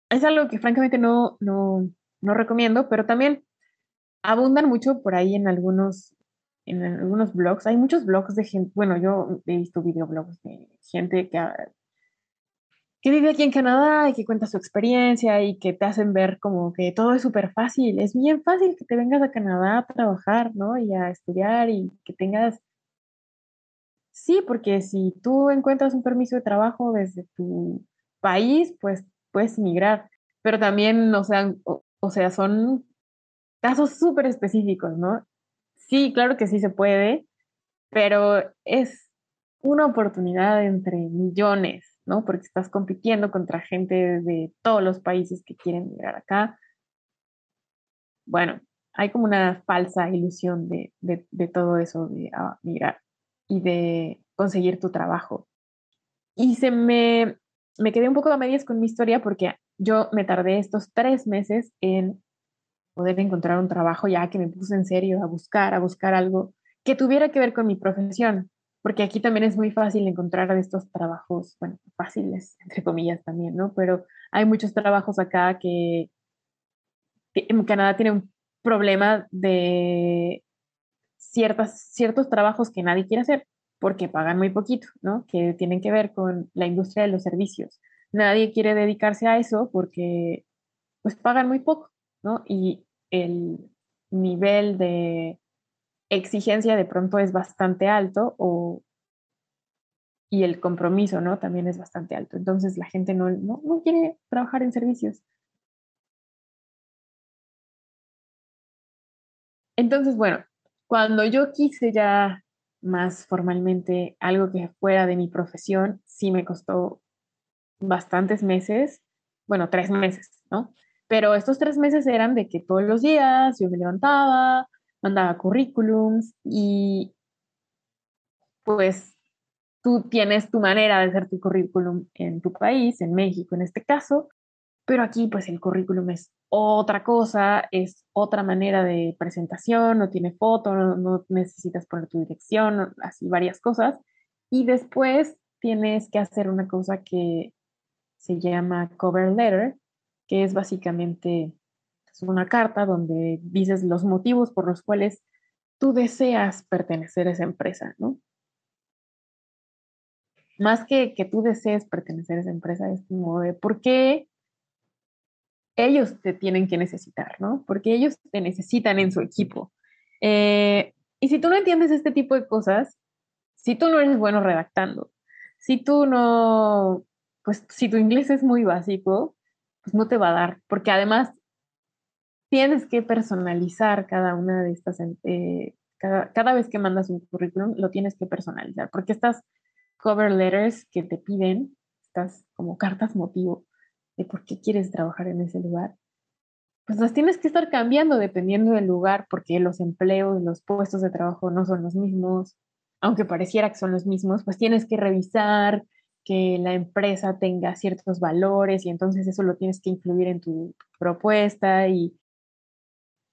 B: es algo que francamente no, no, no recomiendo, pero también abundan mucho por ahí en algunos en algunos blogs, hay muchos blogs de gente, bueno, yo he visto videoblogs de gente que, que vive aquí en Canadá y que cuenta su experiencia y que te hacen ver como que todo es súper fácil. Es bien fácil que te vengas a Canadá a trabajar, ¿no? Y a estudiar y que tengas... Sí, porque si tú encuentras un permiso de trabajo desde tu país, pues puedes migrar. Pero también, o sea, o sea son casos súper específicos, ¿no? Sí, claro que sí se puede, pero es una oportunidad entre millones, ¿no? Porque estás compitiendo contra gente de todos los países que quieren llegar acá. bueno, hay como una falsa ilusión de, de, todo eso de ah, migrar y de conseguir tu trabajo. Y se me, me quedé un poco a medias con mi historia porque yo me tardé estos tres meses en poder encontrar un trabajo ya que me puse en serio a buscar, a buscar algo que tuviera que ver con mi profesión, porque aquí también es muy fácil encontrar estos trabajos, bueno, fáciles, entre comillas también, ¿no? Pero hay muchos trabajos acá que en Canadá tiene un problema de ciertas, ciertos trabajos que nadie quiere hacer porque pagan muy poquito, ¿no? Que tienen que ver con la industria de los servicios. Nadie quiere dedicarse a eso porque pues pagan muy poco, ¿no? Y el nivel de exigencia de pronto es bastante alto o, y el compromiso, ¿no? También es bastante alto. Entonces la gente no, no, no quiere trabajar en servicios. Entonces, bueno, cuando yo quise ya más formalmente algo que fuera de mi profesión, sí me costó bastantes meses, bueno, tres meses, ¿no? Pero estos tres meses eran de que todos los días yo me levantaba, mandaba currículums y pues tú tienes tu manera de hacer tu currículum en tu país, en México en este caso, pero aquí pues el currículum es otra cosa, es otra manera de presentación, no tiene foto, no, no necesitas poner tu dirección, así varias cosas. Y después tienes que hacer una cosa que se llama cover letter, que es básicamente una carta donde dices los motivos por los cuales tú deseas pertenecer a esa empresa, ¿no? Más que que tú desees pertenecer a esa empresa, es como de por qué ellos te tienen que necesitar, ¿no? Porque ellos te necesitan en su equipo. Eh, y si tú no entiendes este tipo de cosas, si tú no eres bueno redactando, si tú no, pues si tu inglés es muy básico, pues no te va a dar, porque además tienes que personalizar cada una de estas, eh, cada, vez que mandas un currículum, lo tienes que personalizar, porque estas cover letters que te piden, estas como cartas motivo de por qué quieres trabajar en ese lugar, pues las tienes que estar cambiando dependiendo del lugar, porque los empleos, los puestos de trabajo no son los mismos, aunque pareciera que son los mismos, pues tienes que revisar que la empresa tenga ciertos valores y entonces eso lo tienes que incluir en tu propuesta y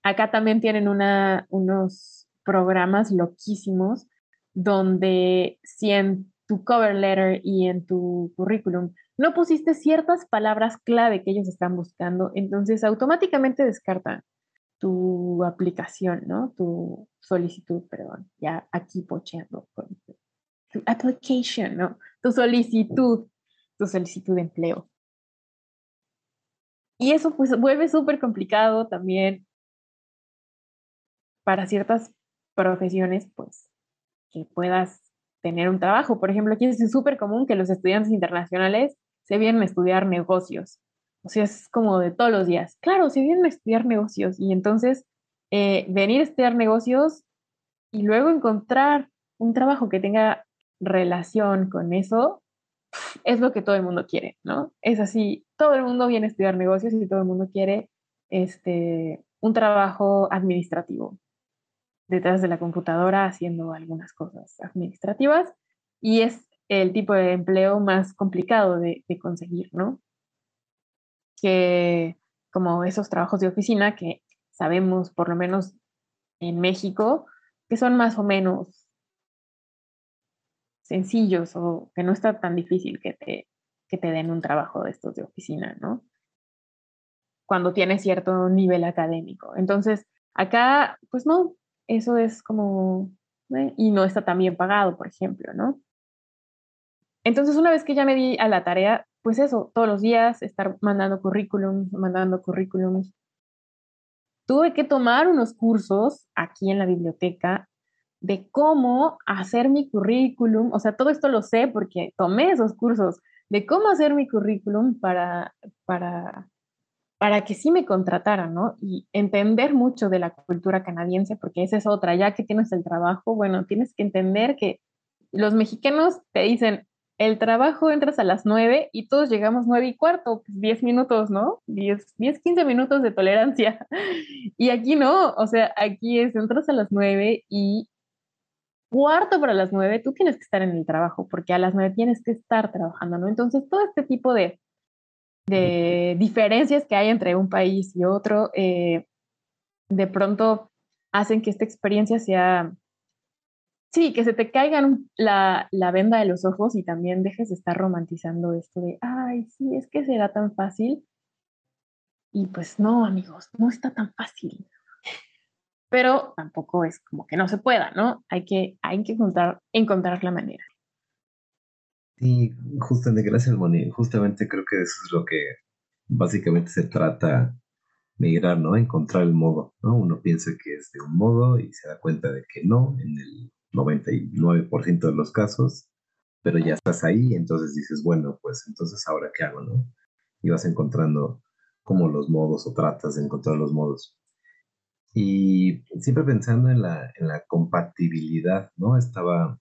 B: Acá también tienen unos programas loquísimos donde si en tu cover letter y en tu currículum no pusiste ciertas palabras clave que ellos están buscando, entonces automáticamente descartan tu aplicación, ¿no? Tu solicitud, perdón, ya aquí pocheando. Tu application, ¿no? Tu solicitud, tu solicitud de empleo. Y eso pues vuelve súper complicado también para ciertas profesiones, pues, que puedas tener un trabajo. Por ejemplo, aquí es súper común que los estudiantes internacionales se vienen a estudiar negocios. O sea, es como de todos los días. Claro, se vienen a estudiar negocios y entonces eh, venir a estudiar negocios y luego encontrar un trabajo que tenga relación con eso, es lo que todo el mundo quiere, ¿no? Es así, todo el mundo viene a estudiar negocios y todo el mundo quiere este, un trabajo administrativo, detrás de la computadora haciendo algunas cosas administrativas y es el tipo de empleo más complicado de, conseguir, ¿no? Que como esos trabajos de oficina que sabemos, por lo menos en México, que son más o menos sencillos o que no está tan difícil que te, que te den un trabajo de estos de oficina, ¿no? Cuando tienes cierto nivel académico. Entonces, acá, pues no, eso es como, ¿eh? y no está tan bien pagado, por ejemplo, ¿no? Entonces, una vez que ya me di a la tarea, pues eso, todos los días estar mandando currículums, mandando currículums. Tuve que tomar unos cursos aquí en la biblioteca de cómo hacer mi currículum, o sea, todo esto lo sé porque tomé esos cursos de cómo hacer mi currículum para, para para que sí me contrataran, ¿no? Y entender mucho de la cultura canadiense, porque esa es otra, ya que tienes el trabajo, bueno, tienes que entender que los mexicanos te dicen, el trabajo entras a las 9 y todos llegamos 9 y cuarto, pues 10 minutos, ¿no? 10, 10, 15 minutos de tolerancia. Y aquí no, o sea, aquí es, entras a las 9 y cuarto para las 9, tú tienes que estar en el trabajo, porque a las 9 tienes que estar trabajando, ¿no? Entonces, todo este tipo de, de diferencias que hay entre un país y otro, eh, de pronto hacen que esta experiencia sea Sí, que se te caigan la, la, venda de los ojos y también dejes de estar romantizando esto de, ay, sí, es que será tan fácil. Y pues no, amigos, no está tan fácil. Pero tampoco es como que no se pueda, ¿no? Hay que, hay que encontrar, encontrar la manera.
A: Sí, justamente, gracias, Moni. Justamente creo que eso es lo que básicamente se trata migrar, ¿no? Encontrar el modo, ¿no? Uno piensa que es de un modo y se da cuenta de que no, en el 99% de los casos, pero ya estás ahí, entonces dices, bueno, pues entonces ahora qué hago, ¿no? Y vas encontrando como los modos o tratas de encontrar los modos. Y siempre pensando en la, en la compatibilidad, ¿no? Estaba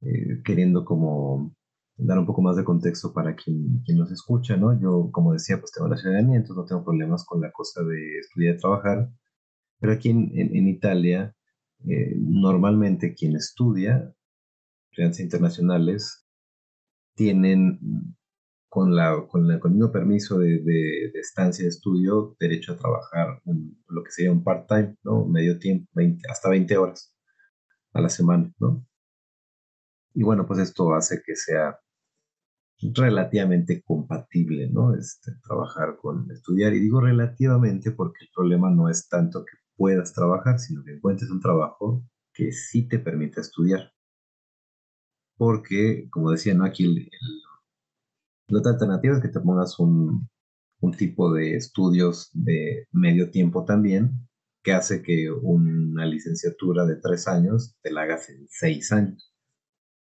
A: eh, queriendo como dar un poco más de contexto para quien, quien nos escucha, ¿no? Yo, como decía, pues tengo la ciudadanía, entonces no tengo problemas con la cosa de estudiar y trabajar, pero aquí en, en, en Italia eh, normalmente quien estudia finanzas internacionales tienen con, la, con, el mismo permiso de, de, estancia de estudio derecho a trabajar lo que sería un part-time, ¿no? Medio tiempo, 20, hasta 20 horas a la semana, ¿no? Y bueno, pues esto hace que sea relativamente compatible, ¿no? Este, trabajar con estudiar. Y digo relativamente porque el problema no es tanto que puedas trabajar, sino que encuentres un trabajo que sí te permita estudiar. Porque, como decía, ¿no? aquí el, la otra alternativa es que te pongas un, un tipo de estudios de medio tiempo también, que hace que una licenciatura de tres años te la hagas en seis años.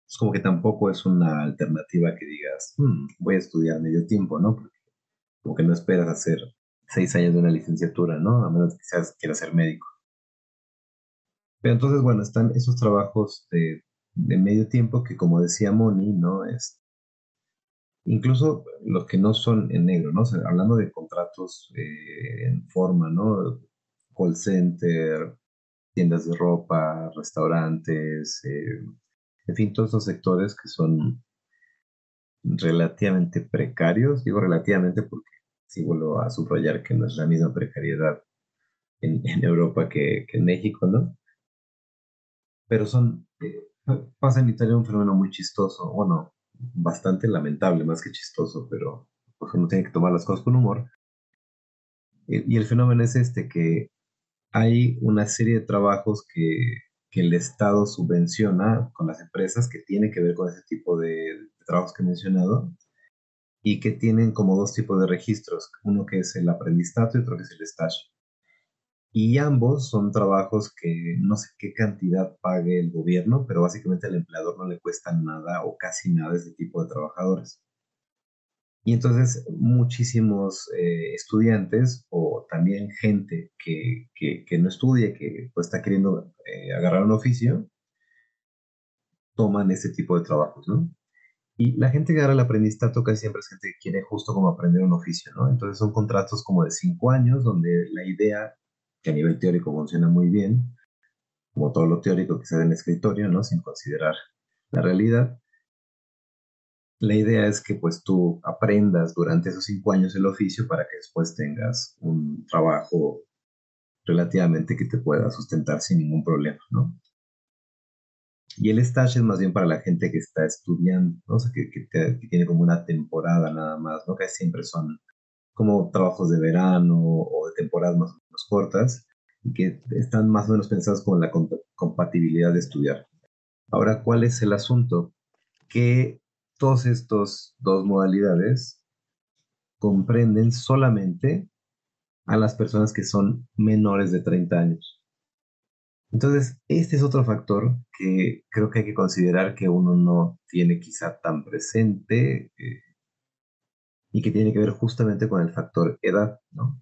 A: Es como que tampoco es una alternativa que digas, hmm, voy a estudiar medio tiempo, ¿no? Porque como que no esperas hacer seis años de una licenciatura, ¿no? A menos que seas, quieras ser médico. Pero entonces, bueno, están esos trabajos de, medio tiempo que, como decía Moni, ¿no? Es, incluso los que no son en negro, ¿no? hablando de contratos eh, en forma, ¿no? Call center, tiendas de ropa, restaurantes, eh, en fin, todos esos sectores que son relativamente precarios, digo relativamente porque sí vuelvo a subrayar que no es la misma precariedad en, Europa que, en México, ¿no? Pero son, eh, pasa en Italia un fenómeno muy chistoso, bueno, bastante lamentable, más que chistoso, pero pues uno tiene que tomar las cosas con humor. Y, el fenómeno es este, que hay una serie de trabajos que, que, el Estado subvenciona con las empresas que tienen que ver con ese tipo de, de trabajos que he mencionado, y que tienen como dos tipos de registros, uno que es el aprendizaje y otro que es el stage. Y ambos son trabajos que no sé qué cantidad pague el gobierno, pero básicamente al empleador no le cuesta nada o casi nada ese tipo de trabajadores. Y entonces muchísimos eh, estudiantes o también gente que, que, no estudia, que pues, está queriendo eh, agarrar un oficio, toman ese tipo de trabajos, ¿no? Y la gente que agarra el aprendizaje casi siempre es gente que quiere justo como aprender un oficio, ¿no? Entonces son contratos como de cinco años, donde la idea, que a nivel teórico funciona muy bien, como todo lo teórico que se da en escritorio, ¿no? Sin considerar la realidad. La idea es que pues tú aprendas durante esos cinco años el oficio para que después tengas un trabajo relativamente que te pueda sustentar sin ningún problema, ¿no? Y el stage es más bien para la gente que está estudiando, ¿no? o sea, que, que, tiene como una temporada nada más, ¿no? Que siempre son como trabajos de verano o de temporadas más o menos cortas y que están más o menos pensados con la compatibilidad de estudiar. Ahora, ¿cuál es el asunto? Que todos estos dos modalidades comprenden solamente a las personas que son menores de 30 años. Entonces, este es otro factor que creo que hay que considerar que uno no tiene quizá tan presente eh, y que tiene que ver justamente con el factor edad, ¿no?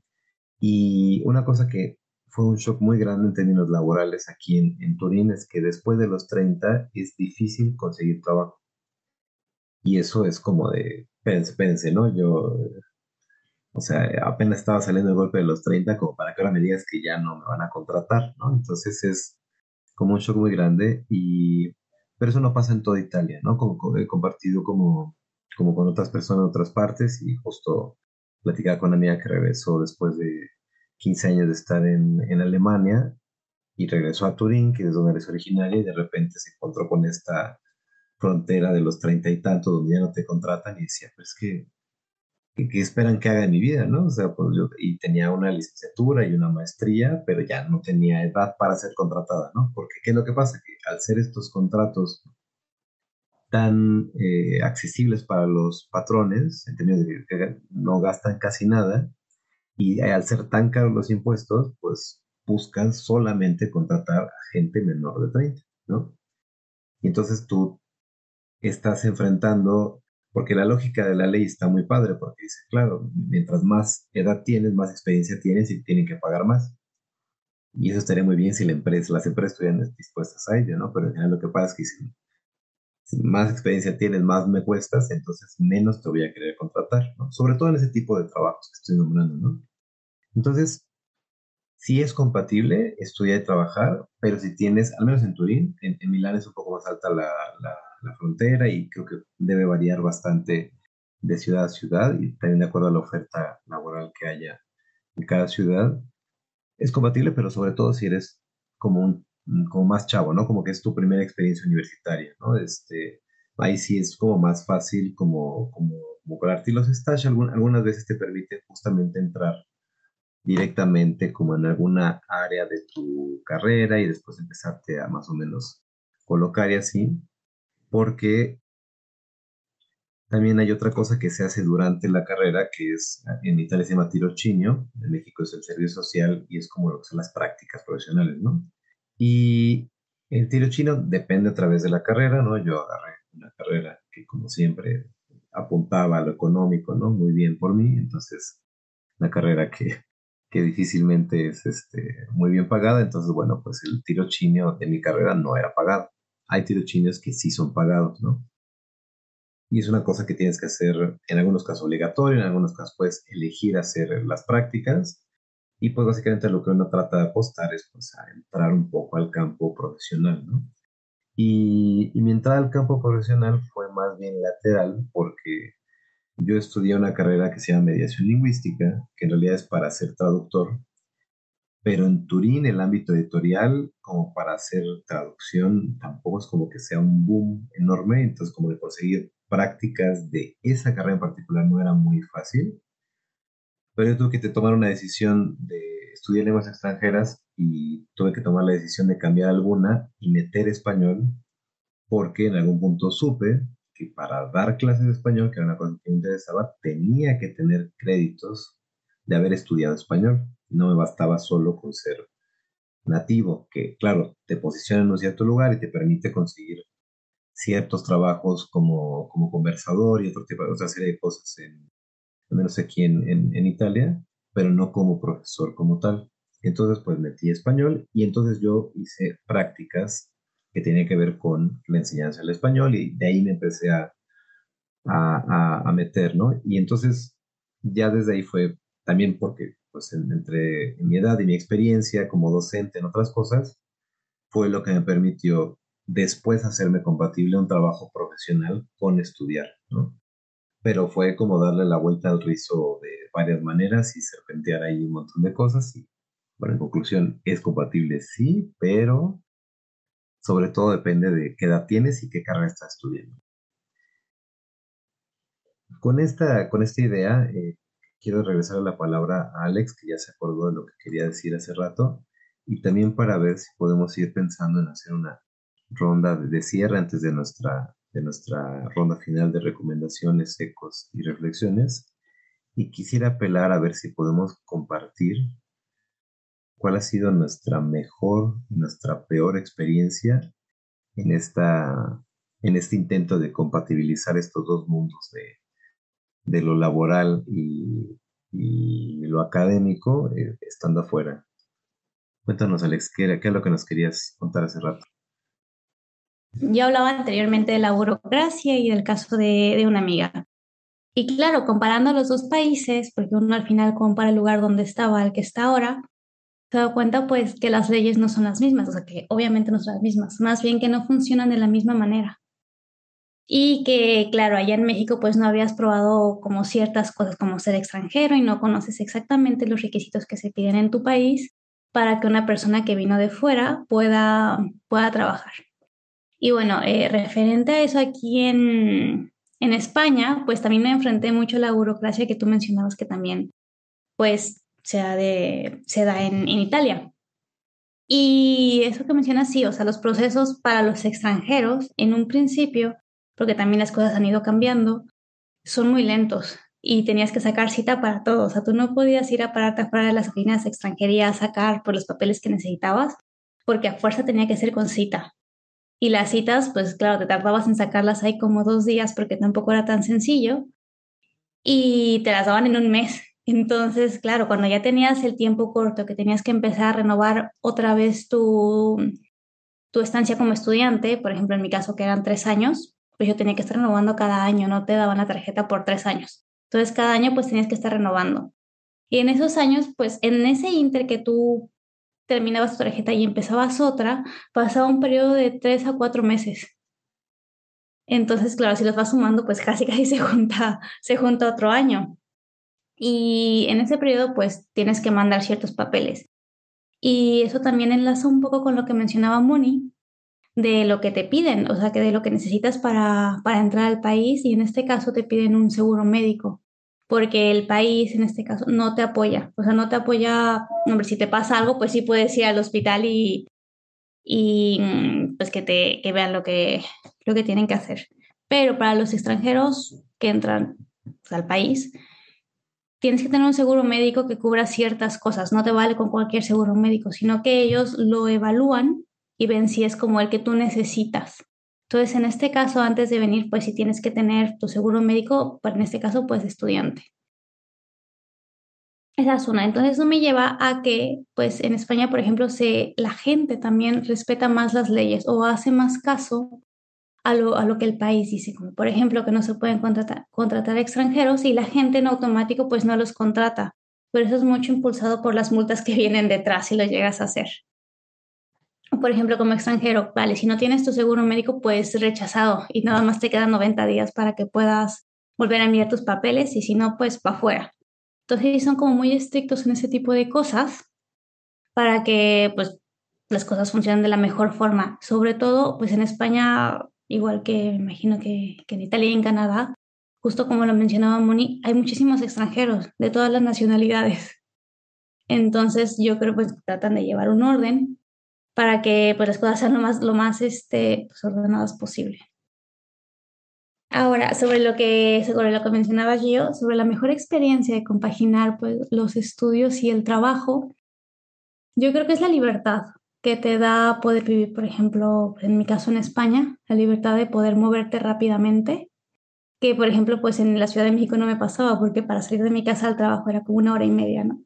A: Y una cosa que fue un shock muy grande en términos laborales aquí en, en Turín es que después de los 30 es difícil conseguir trabajo. Y eso es como de, pense, pense, ¿no? Yo, o sea, apenas estaba saliendo el golpe de los 30 como para que ahora me digas que ya no me van a contratar, ¿no? Entonces es como un shock muy grande y, pero eso no pasa en toda Italia, ¿no? Como, he compartido como, como con otras personas de otras partes y justo platicaba con una amiga que regresó después de 15 años de estar en, en Alemania y regresó a Turín, que es donde eres originaria, y de repente se encontró con esta frontera de los treinta y tantos donde ya no te contratan y decía, pues que, ¿qué esperan que haga en mi vida, no? O sea, pues yo, y tenía una licenciatura y una maestría, pero ya no tenía edad para ser contratada, ¿no? Porque ¿qué es lo que pasa? Que al ser estos contratos tan eh, accesibles para los patrones, en términos de que no gastan casi nada, y al ser tan caros los impuestos, pues buscan solamente contratar a gente menor de 30, ¿no? Y entonces tú estás enfrentando, porque la lógica de la ley está muy padre, porque dice, claro, mientras más edad tienes, más experiencia tienes y tienen que pagar más. Y eso estaría muy bien si la empresa, las empresas estuvieran dispuestas a ello, ¿no? Pero en general lo que pasa es que si, más experiencia tienes, más me cuestas, entonces menos te voy a querer contratar, ¿no? Sobre todo en ese tipo de trabajos que estoy nombrando, ¿no? Entonces, si es compatible estudiar y trabajar, pero si tienes, al menos en Turín, en, Milán es un poco más alta la, la, frontera y creo que debe variar bastante de ciudad a ciudad y también de acuerdo a la oferta laboral que haya en cada ciudad. Es compatible, pero sobre todo si eres como un como más chavo, ¿no? Como que es tu primera experiencia universitaria, ¿no? Este, ahí sí es como más fácil como, como, como los stash, algunas veces te permite justamente entrar directamente como en alguna área de tu carrera y después empezarte a más o menos colocar y así, porque también hay otra cosa que se hace durante la carrera, que es, en Italia se llama tirocinio, en México es el servicio social y es como lo que son las prácticas profesionales, ¿no? Y el tirocinio depende a través de la carrera, ¿no? Yo agarré una carrera que como siempre apuntaba a lo económico, ¿no? Muy bien por mí, entonces la carrera que que difícilmente es este, muy bien pagada, entonces bueno, pues el tirochinio de mi carrera no era pagado. Hay tirocinios que sí son pagados, ¿no? Y es una cosa que tienes que hacer en algunos casos obligatorio, en algunos casos puedes elegir hacer las prácticas y pues básicamente lo que uno trata de apostar es pues a entrar un poco al campo profesional, ¿no? Y, y mi entrada al campo profesional fue más bien lateral porque yo estudié una carrera que se llama mediación lingüística, que en realidad es para ser traductor, pero en Turín el ámbito editorial, como para hacer traducción, tampoco es como que sea un boom enorme, entonces como de conseguir prácticas de esa carrera en particular no era muy fácil, pero yo tuve que tomar una decisión de estudiar lenguas extranjeras y tuve que tomar la decisión de cambiar alguna y meter español porque en algún punto supe para dar clases de español, que era una cosa que me interesaba, tenía que tener créditos de haber estudiado español. No me bastaba solo con ser nativo, que claro, te posiciona en un cierto lugar y te permite conseguir ciertos trabajos como, como conversador y otro tipo otra serie de cosas, en, al menos aquí en, en, Italia, pero no como profesor como tal. Entonces, pues metí español y entonces yo hice prácticas que tiene que ver con la enseñanza del español y de ahí me empecé a, a, a, meter, ¿no? Y entonces ya desde ahí fue también porque, pues, entre mi edad y mi experiencia como docente en otras cosas, fue lo que me permitió después hacerme compatible un trabajo profesional con estudiar, ¿no? Pero fue como darle la vuelta al rizo de varias maneras y serpentear ahí un montón de cosas y, bueno, en conclusión, es compatible, sí, pero sobre todo depende de qué edad tienes y qué carrera estás estudiando. Con esta, con esta idea, eh, quiero regresar a la palabra a Alex, que ya se acordó de lo que quería decir hace rato, y también para ver si podemos ir pensando en hacer una ronda de cierre antes de nuestra, de nuestra ronda final de recomendaciones, ecos y reflexiones. Y quisiera apelar a ver si podemos compartir cuál ha sido nuestra mejor, nuestra peor experiencia en, esta, en este intento de compatibilizar estos dos mundos de, de lo laboral y, y lo académico eh, estando afuera. Cuéntanos, Alex, ¿qué, ¿qué es lo que nos querías contar hace rato?
C: Yo hablaba anteriormente de la burocracia y del caso de, de una amiga. Y claro, comparando los dos países, porque uno al final compara el lugar donde estaba al que está ahora, se da cuenta pues que las leyes no son las mismas, o sea que obviamente no son las mismas, más bien que no funcionan de la misma manera. Y que, claro, allá en México pues no habías probado como ciertas cosas como ser extranjero y no conoces exactamente los requisitos que se piden en tu país para que una persona que vino de fuera pueda, pueda trabajar. Y bueno, eh, referente a eso aquí en, en España, pues también me enfrenté mucho a la burocracia que tú mencionabas que también pues sea de, se da en, en Italia. Y eso que mencionas, sí, o sea, los procesos para los extranjeros en un principio, porque también las cosas han ido cambiando, son muy lentos y tenías que sacar cita para todo. O sea, tú no podías ir a pararte afuera de las oficinas de extranjería a sacar por los papeles que necesitabas, porque a fuerza tenía que ser con cita. Y las citas, pues claro, te tardabas en sacarlas ahí como dos días porque tampoco era tan sencillo. Y te las daban en un mes. Entonces, claro, cuando ya tenías el tiempo corto, que tenías que empezar a renovar otra vez tu, tu estancia como estudiante, por ejemplo, en mi caso que eran tres años, pues yo tenía que estar renovando cada año, no te daban la tarjeta por tres años. Entonces, cada año pues tenías que estar renovando. Y en esos años, pues en ese inter que tú terminabas tu tarjeta y empezabas otra, pasaba un periodo de tres a cuatro meses. Entonces, claro, si los vas sumando, pues casi casi se junta, se junta otro año. Y en ese periodo, pues tienes que mandar ciertos papeles. Y eso también enlaza un poco con lo que mencionaba Moni, de lo que te piden, o sea, que de lo que necesitas para, para entrar al país y en este caso te piden un seguro médico, porque el país en este caso no te apoya, o sea, no te apoya, hombre, si te pasa algo, pues sí puedes ir al hospital y, y mm, pues que te que vean lo que, lo que tienen que hacer. Pero para los extranjeros que entran al país, tienes que tener un seguro médico que cubra ciertas cosas, no te vale con cualquier seguro médico, sino que ellos lo evalúan y ven si es como el que tú necesitas. Entonces, en este caso, antes de venir, pues si tienes que tener tu seguro médico, pues en este caso, pues estudiante. Esa es una. Entonces, eso me lleva a que, pues en España, por ejemplo, se, la gente también respeta más las leyes o hace más caso a lo, a lo que el país dice, como por ejemplo que no se pueden contratar, contratar extranjeros y la gente en automático pues no los contrata. Pero eso es mucho impulsado por las multas que vienen detrás si lo llegas a hacer. Por ejemplo, como extranjero, vale, si no tienes tu seguro médico, pues rechazado y nada más te quedan 90 días para que puedas volver a enviar tus papeles y si no, pues para afuera. Entonces son como muy estrictos en ese tipo de cosas para que pues las cosas funcionen de la mejor forma. Sobre todo, pues en España igual que imagino que, en Italia y en Canadá, justo como lo mencionaba Moni, hay muchísimos extranjeros de todas las nacionalidades. Entonces yo creo pues tratan de llevar un orden para que pues las cosas sean lo más, lo más este, pues, ordenadas posible. Ahora, sobre lo que, sobre lo que mencionaba yo, sobre la mejor experiencia de compaginar pues, los estudios y el trabajo, yo creo que es la libertad que te da poder vivir, por ejemplo, en mi caso en España, la libertad de poder moverte rápidamente, que por ejemplo, pues en la Ciudad de México no me pasaba, porque para salir de mi casa al trabajo era como una hora y media, ¿no?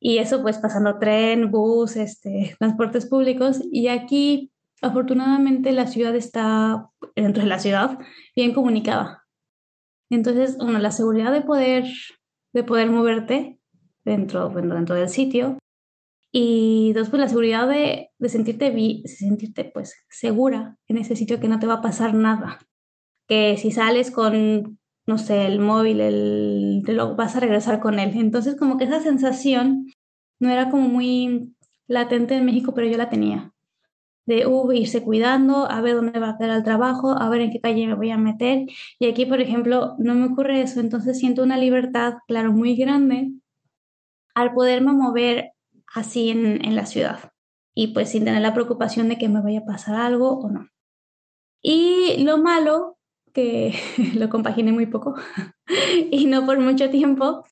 C: Y eso pues pasando tren, bus, este, transportes públicos, y aquí afortunadamente la ciudad está, dentro de la ciudad, bien comunicada. Entonces, uno, la seguridad de poder, de poder moverte dentro, bueno, dentro del sitio, y dos, pues la seguridad de, de sentirte, vi, sentirte pues segura en ese sitio que no te va a pasar nada. Que si sales con, no sé, el móvil, el reloj, vas a regresar con él. Entonces como que esa sensación no era como muy latente en México, pero yo la tenía. De uh, irse cuidando, a ver dónde va a quedar el trabajo, a ver en qué calle me voy a meter. Y aquí, por ejemplo, no me ocurre eso. Entonces siento una libertad, claro, muy grande al poderme mover así en, en la ciudad y pues sin tener la preocupación de que me vaya a pasar algo o no. Y lo malo, que lo compaginé muy poco y no por mucho tiempo,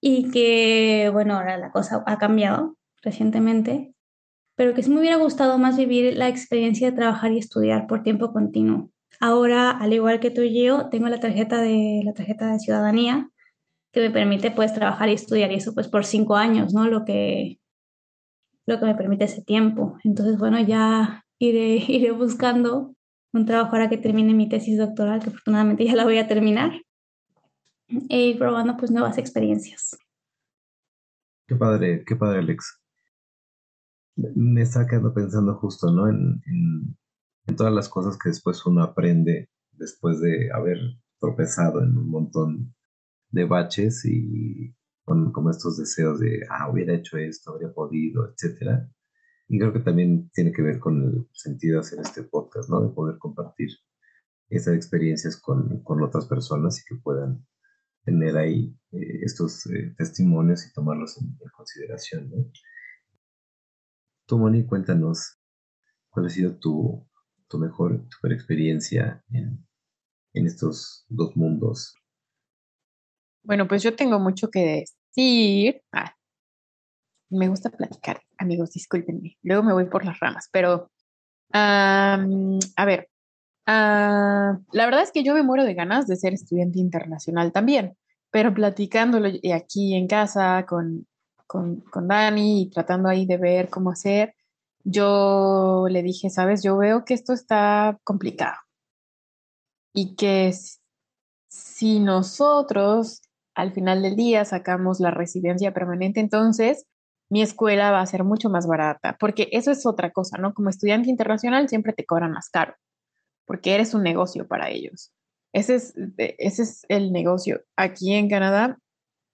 C: y que, bueno, ahora la cosa ha cambiado recientemente, pero que sí me hubiera gustado más vivir la experiencia de trabajar y estudiar por tiempo continuo. Ahora, al igual que tú y yo, tengo la tarjeta de, la tarjeta de ciudadanía que me permite pues trabajar y estudiar y eso pues por cinco años, ¿no? Lo que, lo que me permite ese tiempo. Entonces, bueno, ya iré, iré buscando un trabajo ahora que termine mi tesis doctoral, que afortunadamente ya la voy a terminar, e ir probando pues nuevas experiencias.
A: Qué padre, qué padre, Alex. Me está quedando pensando justo, ¿no? En, todas las cosas que después uno aprende después de haber tropezado en un montón de baches y con como estos deseos de, ah, hubiera hecho esto, habría podido, etcétera. Y creo que también tiene que ver con el sentido de hacer este podcast, ¿no? De poder compartir esas experiencias con, con otras personas y que puedan tener ahí eh, estos eh, testimonios y tomarlos en, consideración. ¿no? Tú, Moni, cuéntanos cuál ha sido tu, tu mejor super experiencia en, en estos dos mundos.
B: Bueno, pues yo tengo mucho que decir. Ah, me gusta platicar, amigos, discúlpenme. Luego me voy por las ramas, pero a ver, Ah, la verdad es que yo me muero de ganas de ser estudiante internacional también, pero platicándolo aquí en casa con, con, con Dani y tratando ahí de ver cómo hacer, yo le dije, sabes, yo veo que esto está complicado y que si nosotros al final del día sacamos la residencia permanente, entonces mi escuela va a ser mucho más barata, porque eso es otra cosa, ¿no? Como estudiante internacional siempre te cobran más caro porque eres un negocio para ellos. Ese es, ese es el negocio. Aquí en Canadá,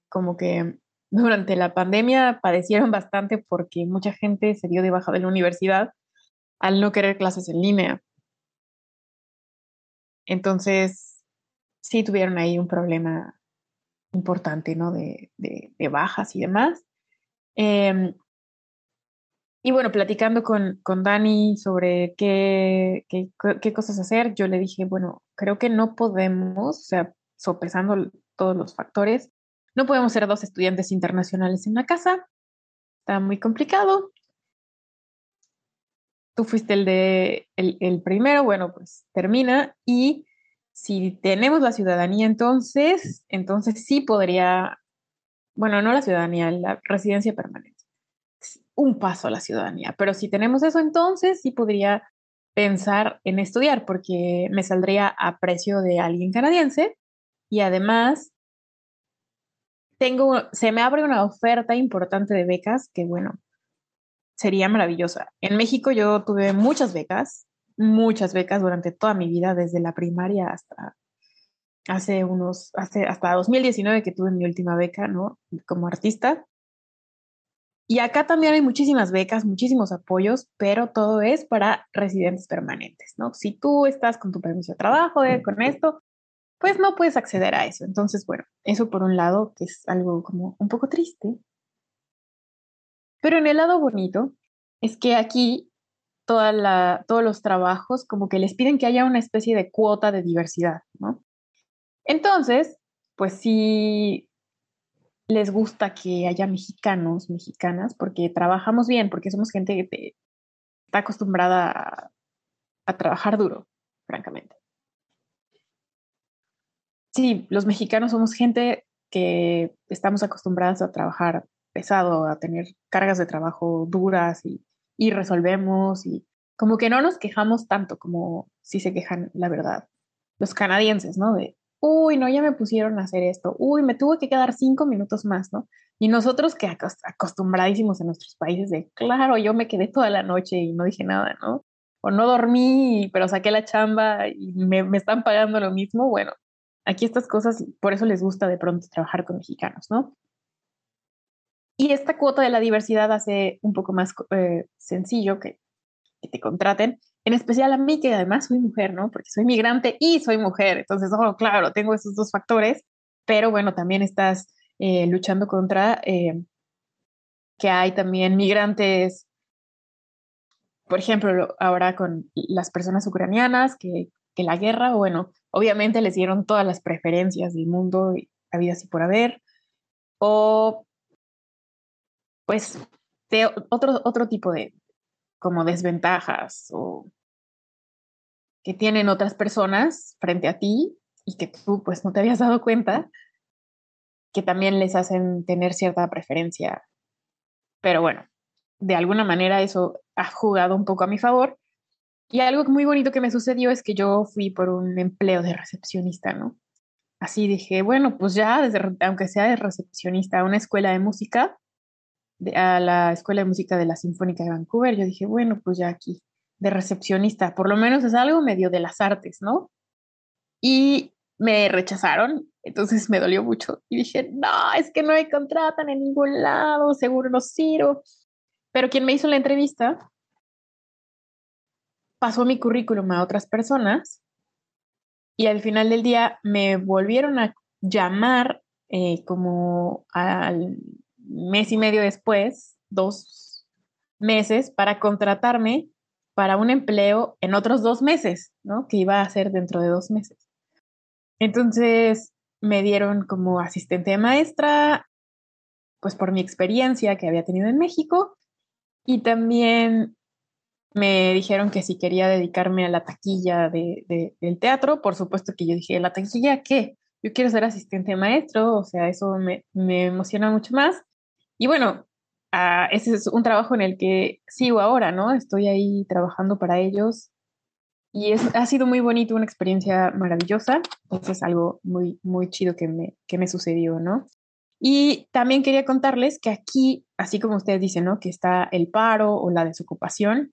B: como que durante la pandemia padecieron bastante porque mucha gente se dio de baja de la universidad al no querer clases en línea. Entonces, sí tuvieron ahí un problema importante, ¿no? De, de, bajas y demás. Em, y bueno, platicando con, con Dani sobre qué, qué, qué, cosas hacer, yo le dije, bueno, creo que no podemos, o sea, sopesando todos los factores, no podemos ser dos estudiantes internacionales en la casa, está muy complicado. Tú fuiste el de el, el primero, bueno, pues termina y si tenemos la ciudadanía entonces, entonces sí podría, bueno, no la ciudadanía, la residencia permanente un paso a la ciudadanía. Pero si tenemos eso, entonces sí podría pensar en estudiar porque me saldría a precio de alguien canadiense y además tengo, se me abre una oferta importante de becas que, bueno, sería maravillosa. En México yo tuve muchas becas, muchas becas durante toda mi vida, desde la primaria hasta hace unos, hace, hasta 2019 que tuve mi última beca, ¿no? Como artista. Y acá también hay muchísimas becas, muchísimos apoyos, pero todo es para residentes permanentes, ¿no? Si tú estás con tu permiso de trabajo, eh, con esto, pues no puedes acceder a eso. Entonces, bueno, eso por un lado, que es algo como un poco triste. Pero en el lado bonito es que aquí toda la, todos los trabajos como que les piden que haya una especie de cuota de diversidad, ¿no? Entonces, pues sí, les gusta que haya mexicanos, mexicanas, porque trabajamos bien, porque somos gente que está acostumbrada a, trabajar duro, francamente. Sí, los mexicanos somos gente que estamos acostumbradas a trabajar pesado, a tener cargas de trabajo duras y, y resolvemos y como que no nos quejamos tanto como si se quejan, la verdad, los canadienses, ¿no? Uy, no, ya me pusieron a hacer esto, uy, me tuve que quedar cinco minutos más, ¿no? Y nosotros que acostumbradísimos en nuestros países de, claro, yo me quedé toda la noche y no dije nada, ¿no? O no dormí, pero saqué la chamba y me, están pagando lo mismo, bueno, aquí estas cosas, por eso les gusta de pronto trabajar con mexicanos, ¿no? Y esta cuota de la diversidad hace un poco más eh, sencillo que te contraten en especial a mí, que además soy mujer, ¿no? Porque soy migrante y soy mujer. Entonces, oh, claro, tengo esos dos factores, pero bueno, también estás eh, luchando contra eh, que hay también migrantes, por ejemplo, ahora con las personas ucranianas, que, que la guerra, bueno, obviamente les dieron todas las preferencias del mundo, y vida así por haber, o pues de otro, otro tipo de, como desventajas o que tienen otras personas frente a ti y que tú pues no te habías dado cuenta, que también les hacen tener cierta preferencia. Pero bueno, de alguna manera eso ha jugado un poco a mi favor Y algo muy bonito que me sucedió es que yo fui por un empleo de recepcionista, ¿no? Así dije, bueno, pues ya, desde, aunque sea de recepcionista a una escuela de música, a la Escuela de Música de la Sinfónica de Vancouver, yo dije, bueno, pues ya aquí, de recepcionista, por lo menos es algo medio de las artes, ¿no? Y me rechazaron, entonces me dolió mucho y dije, no, es que no me contratan en ningún lado, seguro no sirvo. Pero quien me hizo la entrevista pasó mi currículum a otras personas y al final del día me volvieron a llamar eh, como al mes y medio después, dos meses, para contratarme para un empleo en otros dos meses, ¿no? Que iba a ser dentro de dos meses. Entonces me dieron como asistente de maestra, pues por mi experiencia que había tenido en México, y también me dijeron que si quería dedicarme a la taquilla de, del teatro, por supuesto que yo dije, ¿la taquilla qué? Yo quiero ser asistente de maestro, o sea, eso me, me emociona mucho más. Y bueno, uh, ese es un trabajo en el que sigo ahora, ¿no? Estoy ahí trabajando para ellos y es, ha sido muy bonito, una experiencia maravillosa. Entonces es algo muy, muy chido que me, que me sucedió, ¿no? Y también quería contarles que aquí, así como ustedes dicen, ¿no? Que está el paro o la desocupación,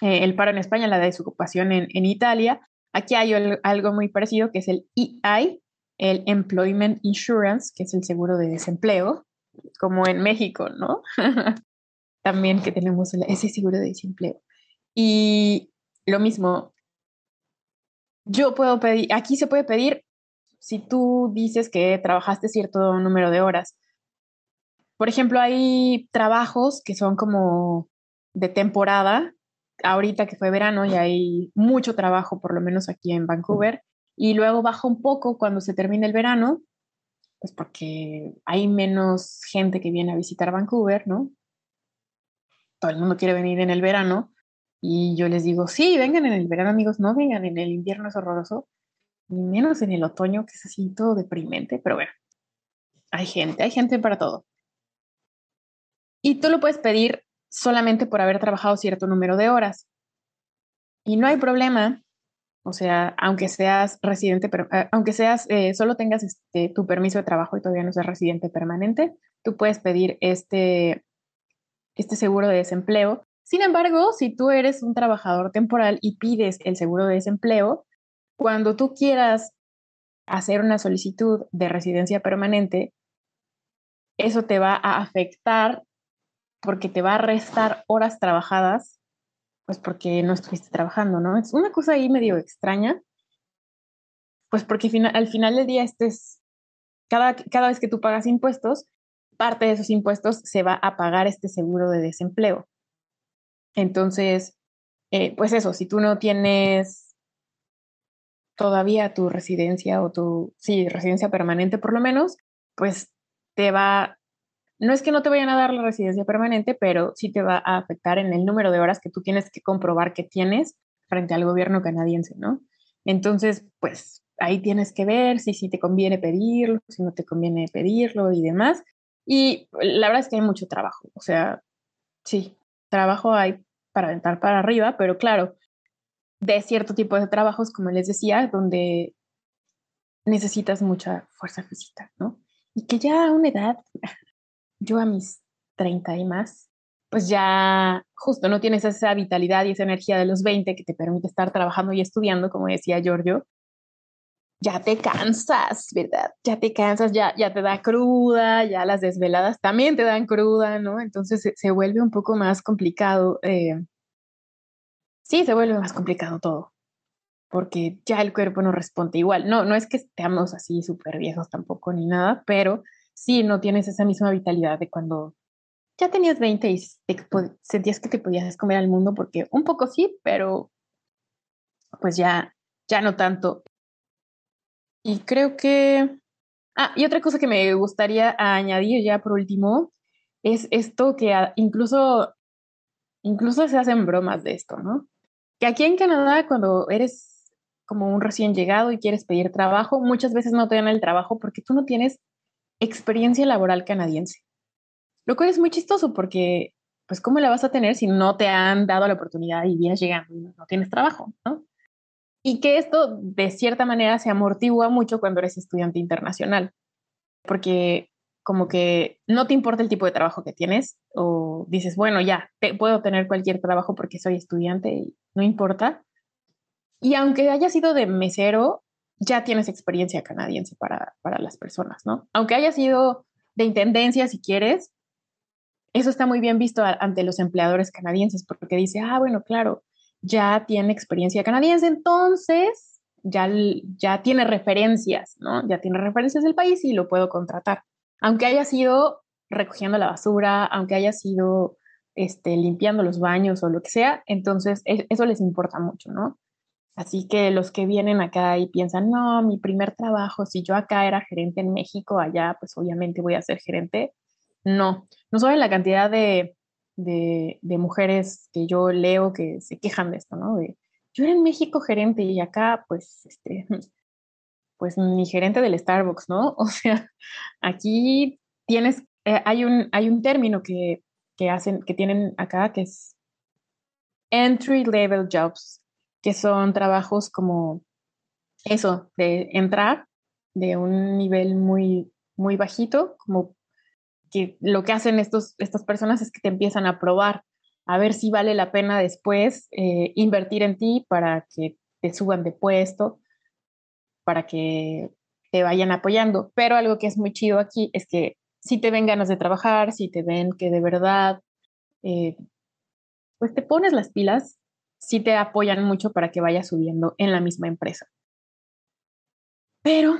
B: eh, el paro en España, la desocupación en, en Italia, aquí hay algo muy parecido que es el EI, el Employment Insurance, que es el seguro de desempleo, como en México, ¿no? También que tenemos ese seguro de desempleo. Y lo mismo, yo puedo pedir, aquí se puede pedir si tú dices que trabajaste cierto número de horas. Por ejemplo, hay trabajos que son como de temporada. Ahorita que fue verano y hay mucho trabajo, por lo menos aquí en Vancouver, y luego baja un poco cuando se termina el verano pues porque hay menos gente que viene a visitar Vancouver, ¿no? Todo el mundo quiere venir en el verano y yo les digo, sí, vengan en el verano, amigos, no vengan en el invierno, es horroroso, ni menos en el otoño, que es así todo deprimente, pero bueno, hay gente, hay gente para todo. Y tú lo puedes pedir solamente por haber trabajado cierto número de horas. Y no hay problema o sea, aunque seas residente, pero, eh, aunque seas, eh, solo tengas este, tu permiso de trabajo y todavía no seas residente permanente, tú puedes pedir este, este seguro de desempleo. Sin embargo, si tú eres un trabajador temporal y pides el seguro de desempleo, cuando tú quieras hacer una solicitud de residencia permanente, eso te va a afectar porque te va a restar horas trabajadas pues porque no estuviste trabajando, ¿no? Es una cosa ahí medio extraña, pues porque al final del día este es, cada, cada vez que tú pagas impuestos, parte de esos impuestos se va a pagar este seguro de desempleo. Entonces, eh, pues eso, si tú no tienes todavía tu residencia o tu, sí, residencia permanente por lo menos, pues te va no es que no te vayan a dar la residencia permanente, pero sí te va a afectar en el número de horas que tú tienes que comprobar que tienes frente al gobierno canadiense, ¿no? Entonces, pues ahí tienes que ver si sí te conviene pedirlo, si no te conviene pedirlo y demás. Y la verdad es que hay mucho trabajo, o sea, sí, trabajo hay para aventar para arriba, pero claro, de cierto tipo de trabajos, como les decía, donde necesitas mucha fuerza física, ¿no? Y que ya a una edad, yo a mis 30 y más, pues ya justo no tienes esa vitalidad y esa energía de los 20 que te permite estar trabajando y estudiando, como decía Giorgio, ya te cansas, ¿verdad? Ya te cansas, ya, ya te da cruda, ya las desveladas también te dan cruda, ¿no? Entonces se, vuelve un poco más complicado. Eh, sí, se vuelve más complicado todo, porque ya el cuerpo no responde igual. No, no es que estemos así súper viejos tampoco ni nada, pero sí, no tienes esa misma vitalidad de cuando ya tenías 20 y sentías que te podías comer al mundo, porque un poco sí, pero pues ya, ya no tanto. Y creo que... Ah, y otra cosa que me gustaría añadir ya por último es esto que incluso, incluso se hacen bromas de esto, ¿no? Que aquí en Canadá cuando eres como un recién llegado y quieres pedir trabajo, muchas veces no te dan el trabajo porque tú no tienes experiencia laboral canadiense. Lo cual es muy chistoso porque pues ¿cómo la vas a tener si no te han dado la oportunidad y vienes llegando y no tienes trabajo, ¿no? Y que esto de cierta manera se amortigua mucho cuando eres estudiante internacional, porque como que no te importa el tipo de trabajo que tienes o dices, bueno, ya, te, puedo tener cualquier trabajo porque soy estudiante y no importa. Y aunque haya sido de mesero, ya tienes experiencia canadiense para, para las personas, ¿no? Aunque haya sido de intendencia, si quieres, eso está muy bien visto ante los empleadores canadienses porque dice, ah, bueno, claro, ya tiene experiencia canadiense, entonces ya, ya tiene referencias, ¿no? Ya tiene referencias del país y lo puedo contratar. Aunque haya sido recogiendo la basura, aunque haya sido este, limpiando los baños o lo que sea, entonces e, eso les importa mucho, ¿no? Así que los que vienen acá y piensan, no, mi primer trabajo, si yo acá era gerente en México, allá pues obviamente voy a ser gerente. No, no saben la cantidad de, de, mujeres que yo leo que se quejan de esto, ¿no? De, yo era en México gerente y acá pues, este, pues mi gerente del Starbucks, ¿no? O sea, aquí tienes, eh, hay, un, hay un término que, que hacen, que tienen acá que es entry level jobs que son trabajos como eso, de entrar de un nivel muy, muy bajito, como que lo que hacen estos, estas personas es que te empiezan a probar a ver si vale la pena después eh, invertir en ti para que te suban de puesto, para que te vayan apoyando. Pero algo que es muy chido aquí es que si te ven ganas de trabajar, si te ven que de verdad, eh, pues te pones las pilas sí te apoyan mucho para que vayas subiendo en la misma empresa. Pero,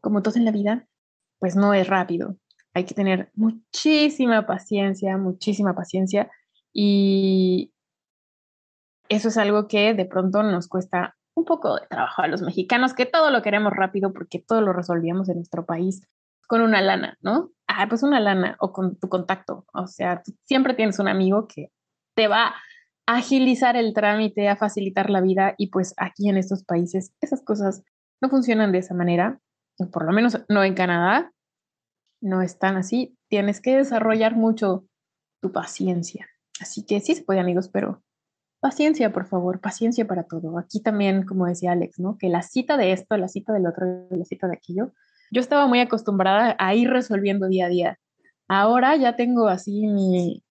B: como todo en la vida, pues no es rápido. Hay que tener muchísima paciencia, muchísima paciencia y eso es algo que de pronto nos cuesta un poco de trabajo a los mexicanos, que todo lo queremos rápido porque todo lo resolvíamos en nuestro país con una lana, ¿no? Ah, pues una lana o con tu contacto. O sea, siempre tienes un amigo que te va agilizar el trámite, a facilitar la vida y pues aquí en estos países esas cosas no funcionan de esa manera, por lo menos no en Canadá, no están así, tienes que desarrollar mucho tu paciencia. Así que sí se puede amigos, pero paciencia, por favor, paciencia para todo. Aquí también, como decía Alex, ¿no? Que la cita de esto, la cita del otro, la cita de aquello, yo estaba muy acostumbrada a ir resolviendo día a día. Ahora ya tengo así mi,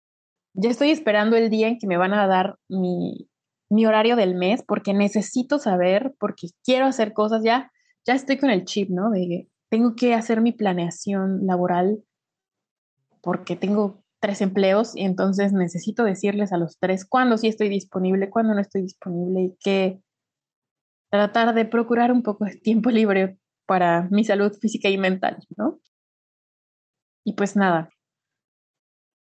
B: ya estoy esperando el día en que me van a dar mi, horario del mes porque necesito saber, porque quiero hacer cosas, ya, ya estoy con el chip, ¿no? De tengo que hacer mi planeación laboral porque tengo tres empleos y entonces necesito decirles a los tres cuándo sí estoy disponible, cuándo no estoy disponible y que tratar de procurar un poco de tiempo libre para mi salud física y mental, ¿no? Y pues nada.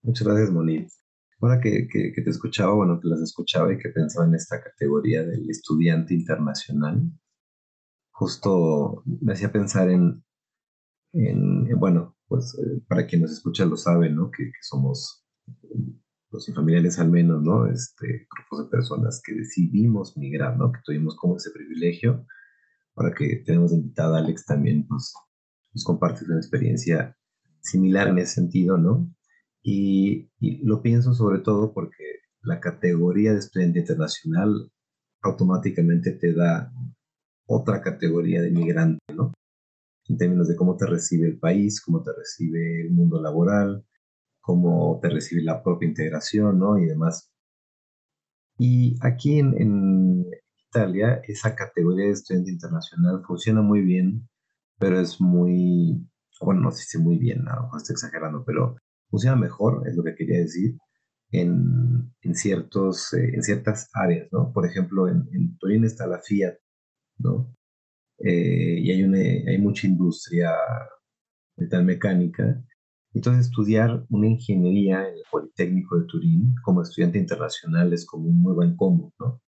A: Muchas gracias, Monique. Ahora que, que, te escuchaba, bueno, que las escuchaba y que pensaba en esta categoría del estudiante internacional, justo me hacía pensar en, en bueno, pues eh, para quien nos escucha lo sabe, ¿no? Que, que somos, los familiares al menos, ¿no? Este, grupos de personas que decidimos migrar, ¿no? Que tuvimos como ese privilegio. Ahora que tenemos invitada a Alex también, pues nos comparte una experiencia similar en ese sentido, ¿no? Y, lo pienso sobre todo porque la categoría de estudiante internacional automáticamente te da otra categoría de migrante, ¿no? En términos de cómo te recibe el país, cómo te recibe el mundo laboral, cómo te recibe la propia integración, ¿no? Y demás. Y aquí en, en Italia, esa categoría de estudiante internacional funciona muy bien, pero es muy, bueno, no sé si muy bien, a lo mejor estoy exagerando, pero funciona mejor, es lo que quería decir, en, en ciertos, eh, en ciertas áreas, ¿no? Por ejemplo, en, en Turín está la Fiat, ¿no? Eh, y hay, una, hay mucha industria metalmecánica. Entonces, estudiar una ingeniería en el Politécnico de Turín como estudiante internacional es como un muy buen combo, ¿no?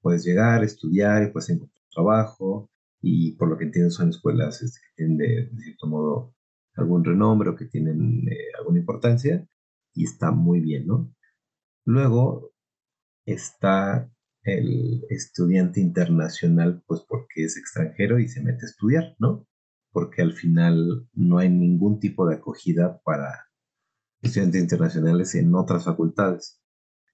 A: Puedes llegar, estudiar y puedes encontrar trabajo y por lo que entiendo son escuelas este, de, de cierto modo algún renombre o que tienen eh, alguna importancia y está muy bien, ¿no? Luego está el estudiante internacional, pues porque es extranjero y se mete a estudiar, ¿no? Porque al final no hay ningún tipo de acogida para, estudiantes internacionales en otras facultades.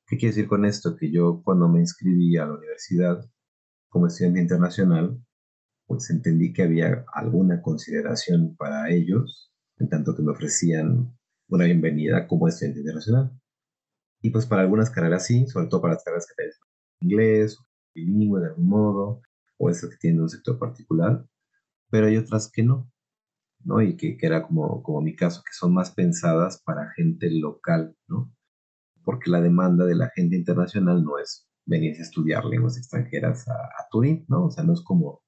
A: ¿Qué quiere decir con esto? Que yo cuando me inscribí a la universidad como estudiante internacional, pues entendí que había alguna consideración para ellos, en tanto que me ofrecían una bienvenida como estudiante internacional. Y pues para algunas carreras sí, sobre todo para las carreras que tienen inglés, bilingüe de algún modo, o esas que tienen un sector particular, pero hay otras que no, ¿no? Y que, que era como, como mi caso, que son más pensadas para gente local, ¿no? Porque la demanda de la gente internacional no es venir a estudiar lenguas extranjeras a, a Turín, ¿no? O sea, no es como,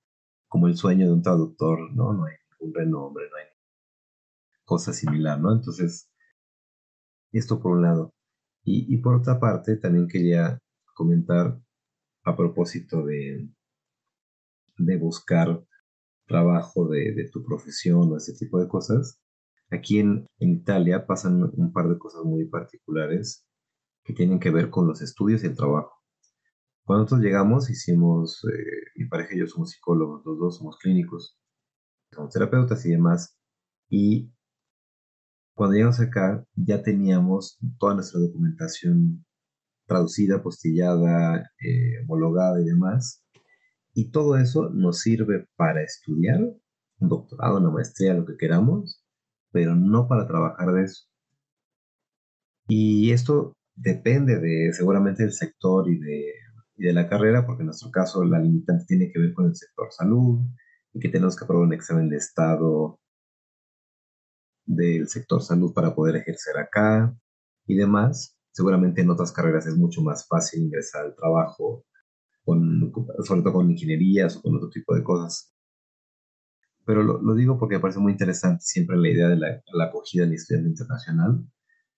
A: como el sueño de un traductor, ¿no? No hay ningún renombre, no hay cosa similar, ¿no? Entonces, esto por un lado. Y, y por otra parte, también quería comentar a propósito de, de buscar trabajo de, de, tu profesión o ese tipo de cosas. Aquí en, en, Italia pasan un par de cosas muy particulares que tienen que ver con los estudios y el trabajo. Cuando nosotros llegamos, hicimos, eh, mi pareja y yo somos psicólogos, los dos somos clínicos, somos terapeutas y demás, y cuando llegamos acá ya teníamos toda nuestra documentación traducida, postillada, eh, homologada y demás, y todo eso nos sirve para estudiar un doctorado, una maestría, lo que queramos, pero no para trabajar de eso. Y esto depende de seguramente del sector y de y de la carrera, porque en nuestro caso la limitante tiene que ver con el sector salud y que tenemos que aprobar un examen de estado del sector salud para poder ejercer acá y demás. Seguramente en otras carreras es mucho más fácil ingresar al trabajo, sobre todo con ingenierías o con otro tipo de cosas. Pero lo, lo digo porque me parece muy interesante siempre la idea de la, la acogida del estudiante internacional.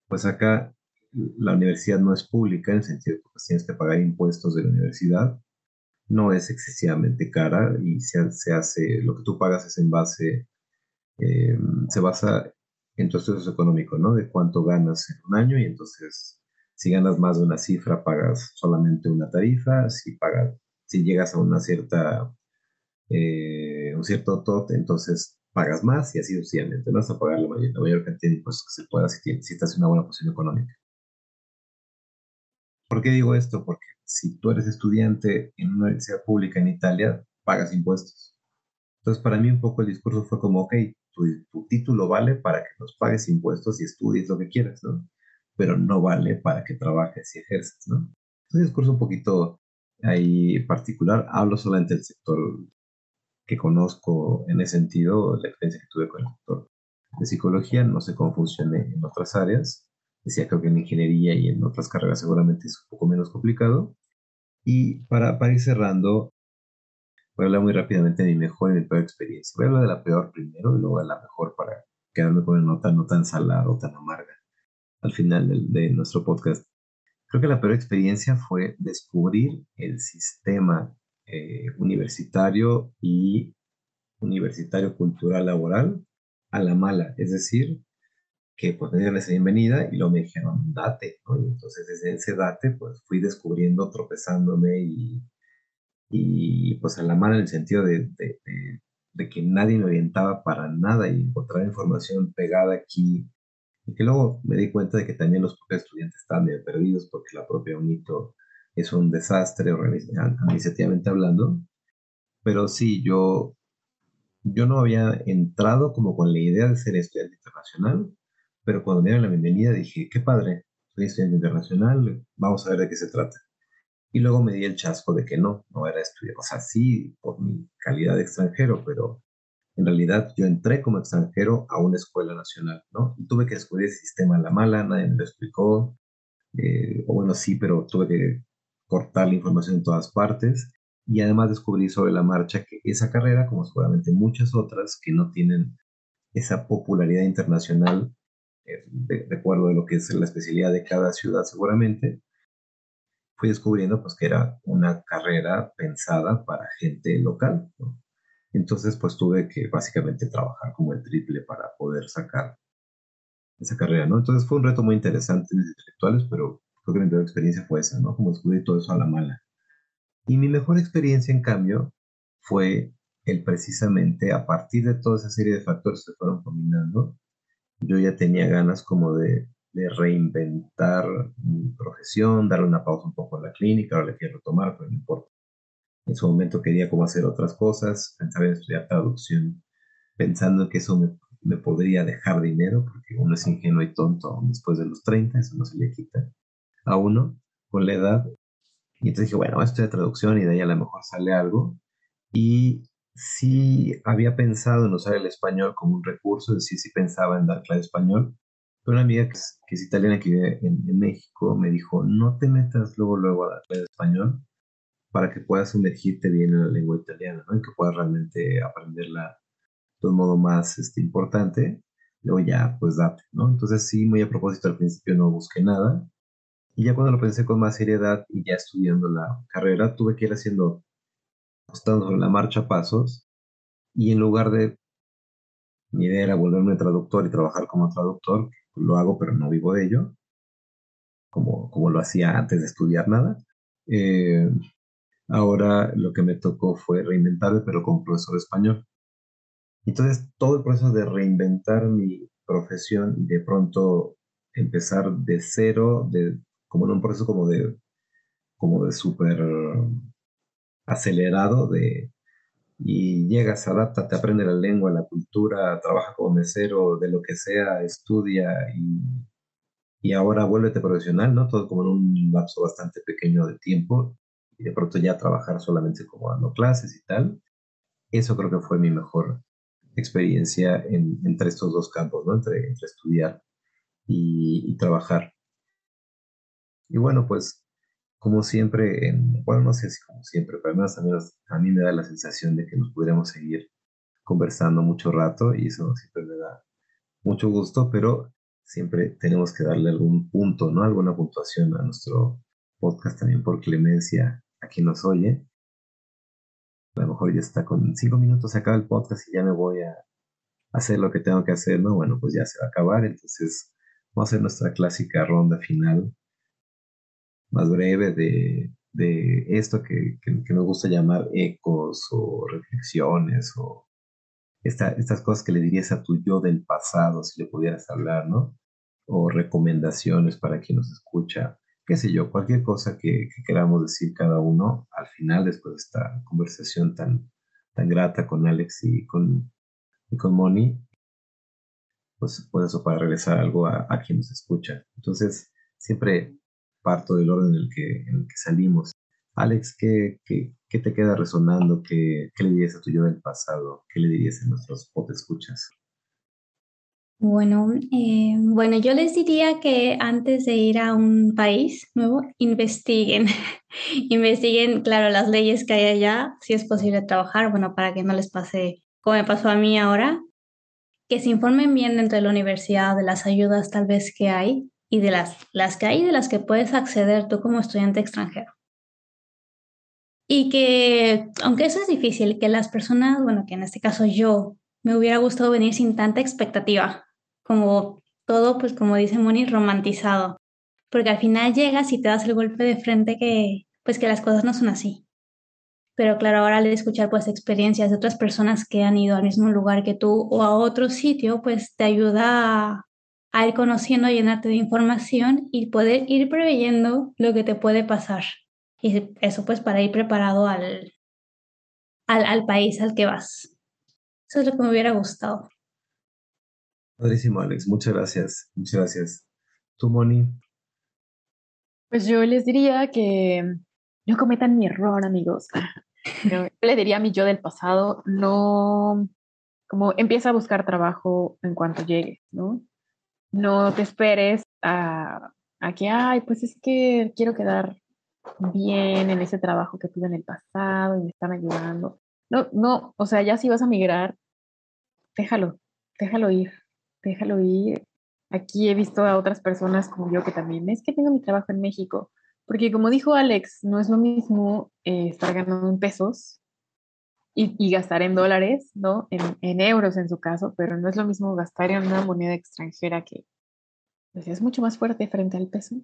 A: Pues acá la universidad no es pública en el sentido de que pues, tienes que pagar impuestos de la universidad, no es excesivamente cara y se, se hace, lo que tú pagas es en base, eh, se basa en tu estudio económico, ¿no? De cuánto ganas en un año y entonces si ganas más de una cifra pagas solamente una tarifa, si pagas, si llegas a una cierta, eh, un cierto tot, entonces pagas más y así sucesivamente, no vas a pagar la mayor, la mayor cantidad de impuestos que se pueda si, si estás en una buena posición económica. ¿Por qué digo esto? Porque si tú eres estudiante en una universidad pública en Italia, pagas impuestos. Entonces, para mí un poco el discurso fue como, ok, tu, título vale para que nos pagues impuestos y estudies lo que quieras, ¿no? Pero no vale para que trabajes y ejerces, ¿no? Es un discurso un poquito ahí particular. Hablo solamente del sector que conozco en ese sentido, la experiencia que tuve con el sector de psicología, no sé cómo funciona en otras áreas, Decía, creo que en ingeniería y en otras carreras seguramente es un poco menos complicado. Y para, para ir cerrando, voy a hablar muy rápidamente de mi mejor y mi peor experiencia. Voy a hablar de la peor primero y luego de la mejor para quedarme con una nota no tan salada o tan amarga al final de, de nuestro podcast. Creo que la peor experiencia fue descubrir el sistema eh, universitario y universitario cultural laboral a la mala, es decir, que pues me dieron esa bienvenida y luego me dijeron, date, ¿no? Y entonces desde ese date pues fui descubriendo, tropezándome y, y pues a la mano en el sentido de, que nadie me orientaba para nada y encontrar información pegada aquí y que luego me di cuenta de que también los propios estudiantes estaban medio perdidos porque la propia UNITO es un desastre administrativamente hablando, pero sí, yo, yo no había entrado como con la idea de ser estudiante internacional, pero cuando me dieron la bienvenida dije, qué padre, soy estudiante internacional, vamos a ver de qué se trata. Y luego me di el chasco de que no, no era estudiante, o sea, sí, por mi calidad de extranjero, pero en realidad yo entré como extranjero a una escuela nacional, ¿no? Y tuve que descubrir ese sistema la mala, nadie me lo explicó, eh, o bueno, sí, pero tuve que cortar la información en todas partes y además descubrí sobre la marcha que esa carrera, como seguramente muchas otras que no tienen esa popularidad internacional de, acuerdo a lo que es la especialidad de cada ciudad seguramente, fui descubriendo pues que era una carrera pensada para gente local. Entonces pues tuve que básicamente trabajar como el triple para poder sacar esa carrera, ¿no? Entonces fue un reto muy interesante en intelectuales, pero creo que mi experiencia fue esa, ¿no? Como descubrir todo eso a la mala. Y mi mejor experiencia, en cambio, fue el precisamente a partir de toda esa serie de factores que fueron combinando, yo ya tenía ganas como de, de reinventar mi profesión, darle una pausa un poco a la clínica, ahora le quiero retomar, pero no importa. En su momento quería como hacer otras cosas, pensaba en estudiar traducción, pensando que eso me, me podría dejar dinero, porque uno es ingenuo y tonto después de los 30, eso no se le quita a uno con la edad. Y entonces dije, bueno, esto de traducción y de ahí a lo mejor sale algo. Y sí había pensado en usar el español como un recurso, es decir, sí pensaba en dar clase español. Una amiga que es, italiana que vive en, México me dijo, no te metas luego, luego a de español para que puedas sumergirte bien en la lengua italiana, ¿no? Y que puedas realmente aprenderla de un modo más este, importante. Luego ya, pues date, ¿no? Entonces sí, muy a propósito, al principio no busqué nada y ya cuando lo pensé con más seriedad y ya estudiando la carrera, tuve que ir haciendo, apostando la marcha pasos. Y en lugar de, mi idea era volverme traductor y trabajar como traductor, lo hago pero no vivo de ello, como, como lo hacía antes de estudiar nada. Eh, ahora lo que me tocó fue reinventarme, pero como profesor español. Entonces, todo el proceso de reinventar mi profesión y de pronto empezar de cero, de como en un proceso como de, como de súper acelerado de, y llegas, adapta, te aprende la lengua, la cultura, trabaja como mesero, de lo que sea, estudia y, y ahora vuélvete profesional, ¿no? Todo como en un lapso bastante pequeño de tiempo y de pronto ya trabajar solamente como dando clases y tal. Eso creo que fue mi mejor experiencia en, entre estos dos campos, ¿no? Entre, entre estudiar y trabajar. Y bueno, pues como siempre, en, bueno, no sé si como siempre, pero al a mí, me da la sensación de que nos podríamos seguir conversando mucho rato y eso siempre me da mucho gusto, pero siempre tenemos que darle algún punto, ¿no? Alguna puntuación a nuestro podcast también por clemencia a quien nos oye. A lo mejor ya está con cinco minutos, se acaba el podcast y ya me voy a hacer lo que tengo que hacer, ¿no? Bueno, pues ya se va a acabar, entonces vamos a hacer nuestra clásica ronda final más breve de, esto que, nos gusta llamar ecos o reflexiones o estas cosas que le dirías a tu yo del pasado si le pudieras hablar, ¿no? O recomendaciones para quien nos escucha, qué sé yo, cualquier cosa que, queramos decir cada uno al final, después de esta conversación tan, tan grata con Alex y con, y con Moni, pues, pues eso para regresar algo a, a quien nos escucha. Entonces, siempre parto del orden en el que, en el que salimos. Alex, ¿qué, qué, qué te queda resonando? ¿Qué, ¿Qué, le dirías a tu yo del pasado? ¿Qué le dirías a nuestros escuchas?
C: Bueno, eh, bueno, yo les diría que antes de ir a un país nuevo, investiguen. investiguen, claro, las leyes que hay allá, si es posible trabajar, bueno, para que no les pase como me pasó a mí ahora, que se informen bien dentro de la universidad de las ayudas tal vez que hay y de las, las que hay de las que puedes acceder tú como estudiante extranjero. Y que, aunque eso es difícil, que las personas, bueno, que en este caso yo, me hubiera gustado venir sin tanta expectativa, como todo, pues como dice Moni, romantizado, porque al final llegas y te das el golpe de frente que, pues que las cosas no son así. Pero claro, ahora al escuchar pues experiencias de otras personas que han ido al mismo lugar que tú o a otro sitio, pues te ayuda a, a ir conociendo, llenarte de información y poder ir preveyendo lo que te puede pasar. Y eso pues para ir preparado al, al, país al que vas. Eso es lo que me hubiera gustado.
A: Padrísimo, Alex. Muchas gracias. Muchas gracias. ¿Tú, Moni?
B: Pues yo les diría que no cometan mi error, amigos. yo le diría a mi yo del pasado, no, como empieza a buscar trabajo en cuanto llegue, ¿no? No te esperes a, que, ay, pues es que quiero quedar bien en ese trabajo que tuve en el pasado y me están ayudando. No, no, o sea, ya si vas a migrar, déjalo, déjalo ir, déjalo ir. Aquí he visto a otras personas como yo que también, es que tengo mi trabajo en México, porque como dijo Alex, no es lo mismo eh, estar ganando en pesos y, gastar en dólares, ¿no? En, euros en su caso, pero no es lo mismo gastar en una moneda extranjera que pues, es mucho más fuerte frente al peso,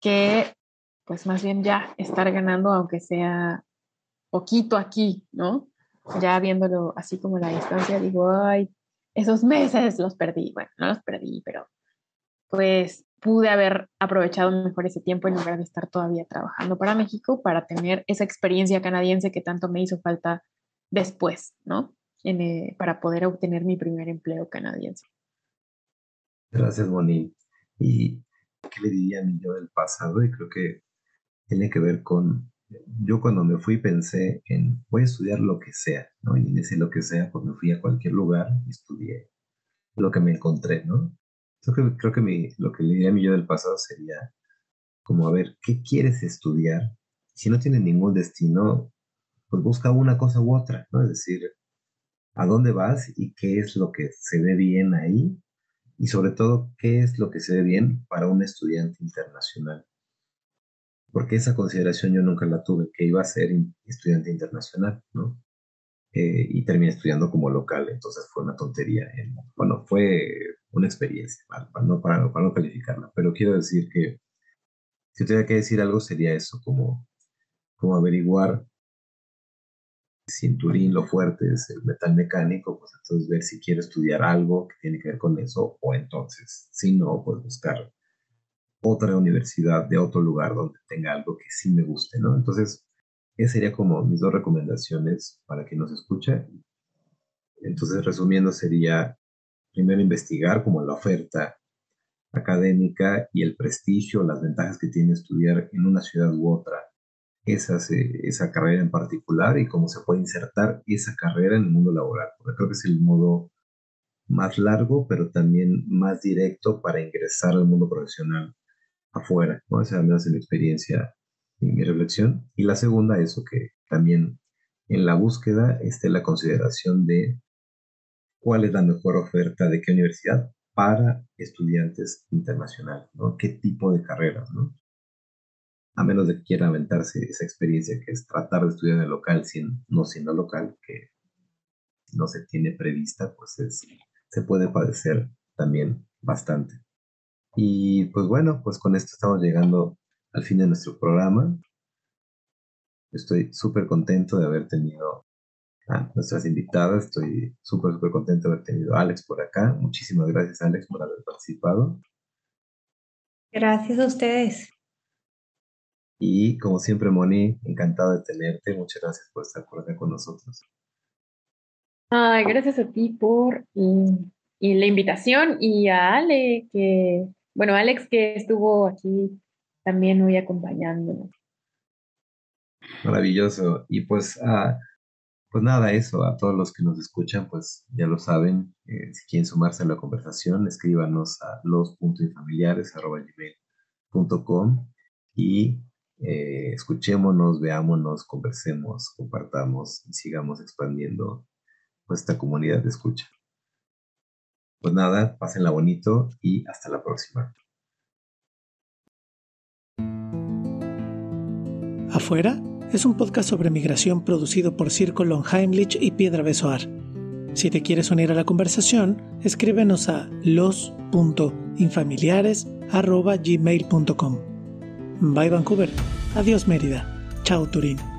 B: que pues más bien ya estar ganando aunque sea poquito aquí, ¿no? Ya viéndolo así como la distancia, digo, ay, esos meses los perdí. Bueno, no los perdí, pero pues pude haber aprovechado mejor ese tiempo en lugar de estar todavía trabajando para México para tener esa experiencia canadiense que tanto me hizo falta después, ¿no? Eh, para poder obtener mi primer empleo canadiense.
A: Gracias, Moni. ¿Y qué le diría a mí yo del pasado? Y creo que tiene que ver con, yo cuando me fui pensé en, voy a estudiar lo que sea, ¿no? Y en ese lo que sea, pues me fui a cualquier lugar y estudié lo que me encontré, ¿no? Creo que, creo que lo que le diría a mí yo del pasado sería como, a ver, ¿qué quieres estudiar? Si no tienes ningún destino, pues busca una cosa u otra, ¿no? Es decir, ¿a dónde vas y qué es lo que se ve bien ahí? Y sobre todo, ¿qué es lo que se ve bien para un estudiante internacional? Porque esa consideración yo nunca la tuve, que iba a ser estudiante internacional, ¿no? Eh, y terminé estudiando como local, entonces fue una tontería. bueno, fue una experiencia, para, no, para, no calificarla, pero quiero decir que si tuviera que decir algo sería eso, como, como averiguar si en Turín lo fuerte es el metal mecánico, pues entonces ver si quiero estudiar algo que tiene que ver con eso, o entonces, si no, pues buscar otra universidad de otro lugar donde tenga algo que sí me guste, ¿no? Entonces, esas serían como mis dos recomendaciones para que nos escuche. Entonces, resumiendo, sería primero investigar como la oferta académica y el prestigio, las ventajas que tiene estudiar en una ciudad u otra esa, esa carrera en particular y cómo se puede insertar esa carrera en el mundo laboral. Creo que es el modo más largo, pero también más directo para ingresar al mundo profesional afuera. ¿no? Esa es mi experiencia y mi reflexión. Y la segunda, eso que también en la búsqueda esté la consideración de cuál es la mejor oferta de qué universidad para estudiantes internacionales, ¿no? ¿Qué tipo de carreras, ¿no? A menos de que quiera aventarse esa experiencia que es tratar de estudiar en el local, sin, no siendo local, que no se tiene prevista, pues es, se puede padecer también bastante. Y pues bueno, pues con esto estamos llegando al fin de nuestro programa. Estoy súper contento de haber tenido a nuestras invitadas. Estoy súper, súper contento de haber tenido a Alex por acá. Muchísimas gracias, Alex, por haber participado.
C: Gracias a ustedes.
A: Y como siempre, Moni, encantado de tenerte. Muchas gracias por estar por acá con nosotros.
B: Ay, gracias a ti por y la invitación y a Ale, que, bueno, Alex que estuvo aquí también hoy acompañándonos.
A: Maravilloso. Y pues, ah, pues nada, eso, a todos los que nos escuchan, pues ya lo saben, eh, si quieren sumarse a la conversación, escríbanos a los.infamiliares.com y eh, escuchémonos, veámonos, conversemos, compartamos y sigamos expandiendo esta comunidad de escucha. Pues nada, pásenla bonito y hasta la próxima.
D: Afuera es un podcast sobre migración producido por Circo Heimlich y Piedra Besoar. Si te quieres unir a la conversación, escríbenos a los.infamiliares.gmail.com. Bye Vancouver. Adiós Mérida. Chao Turín.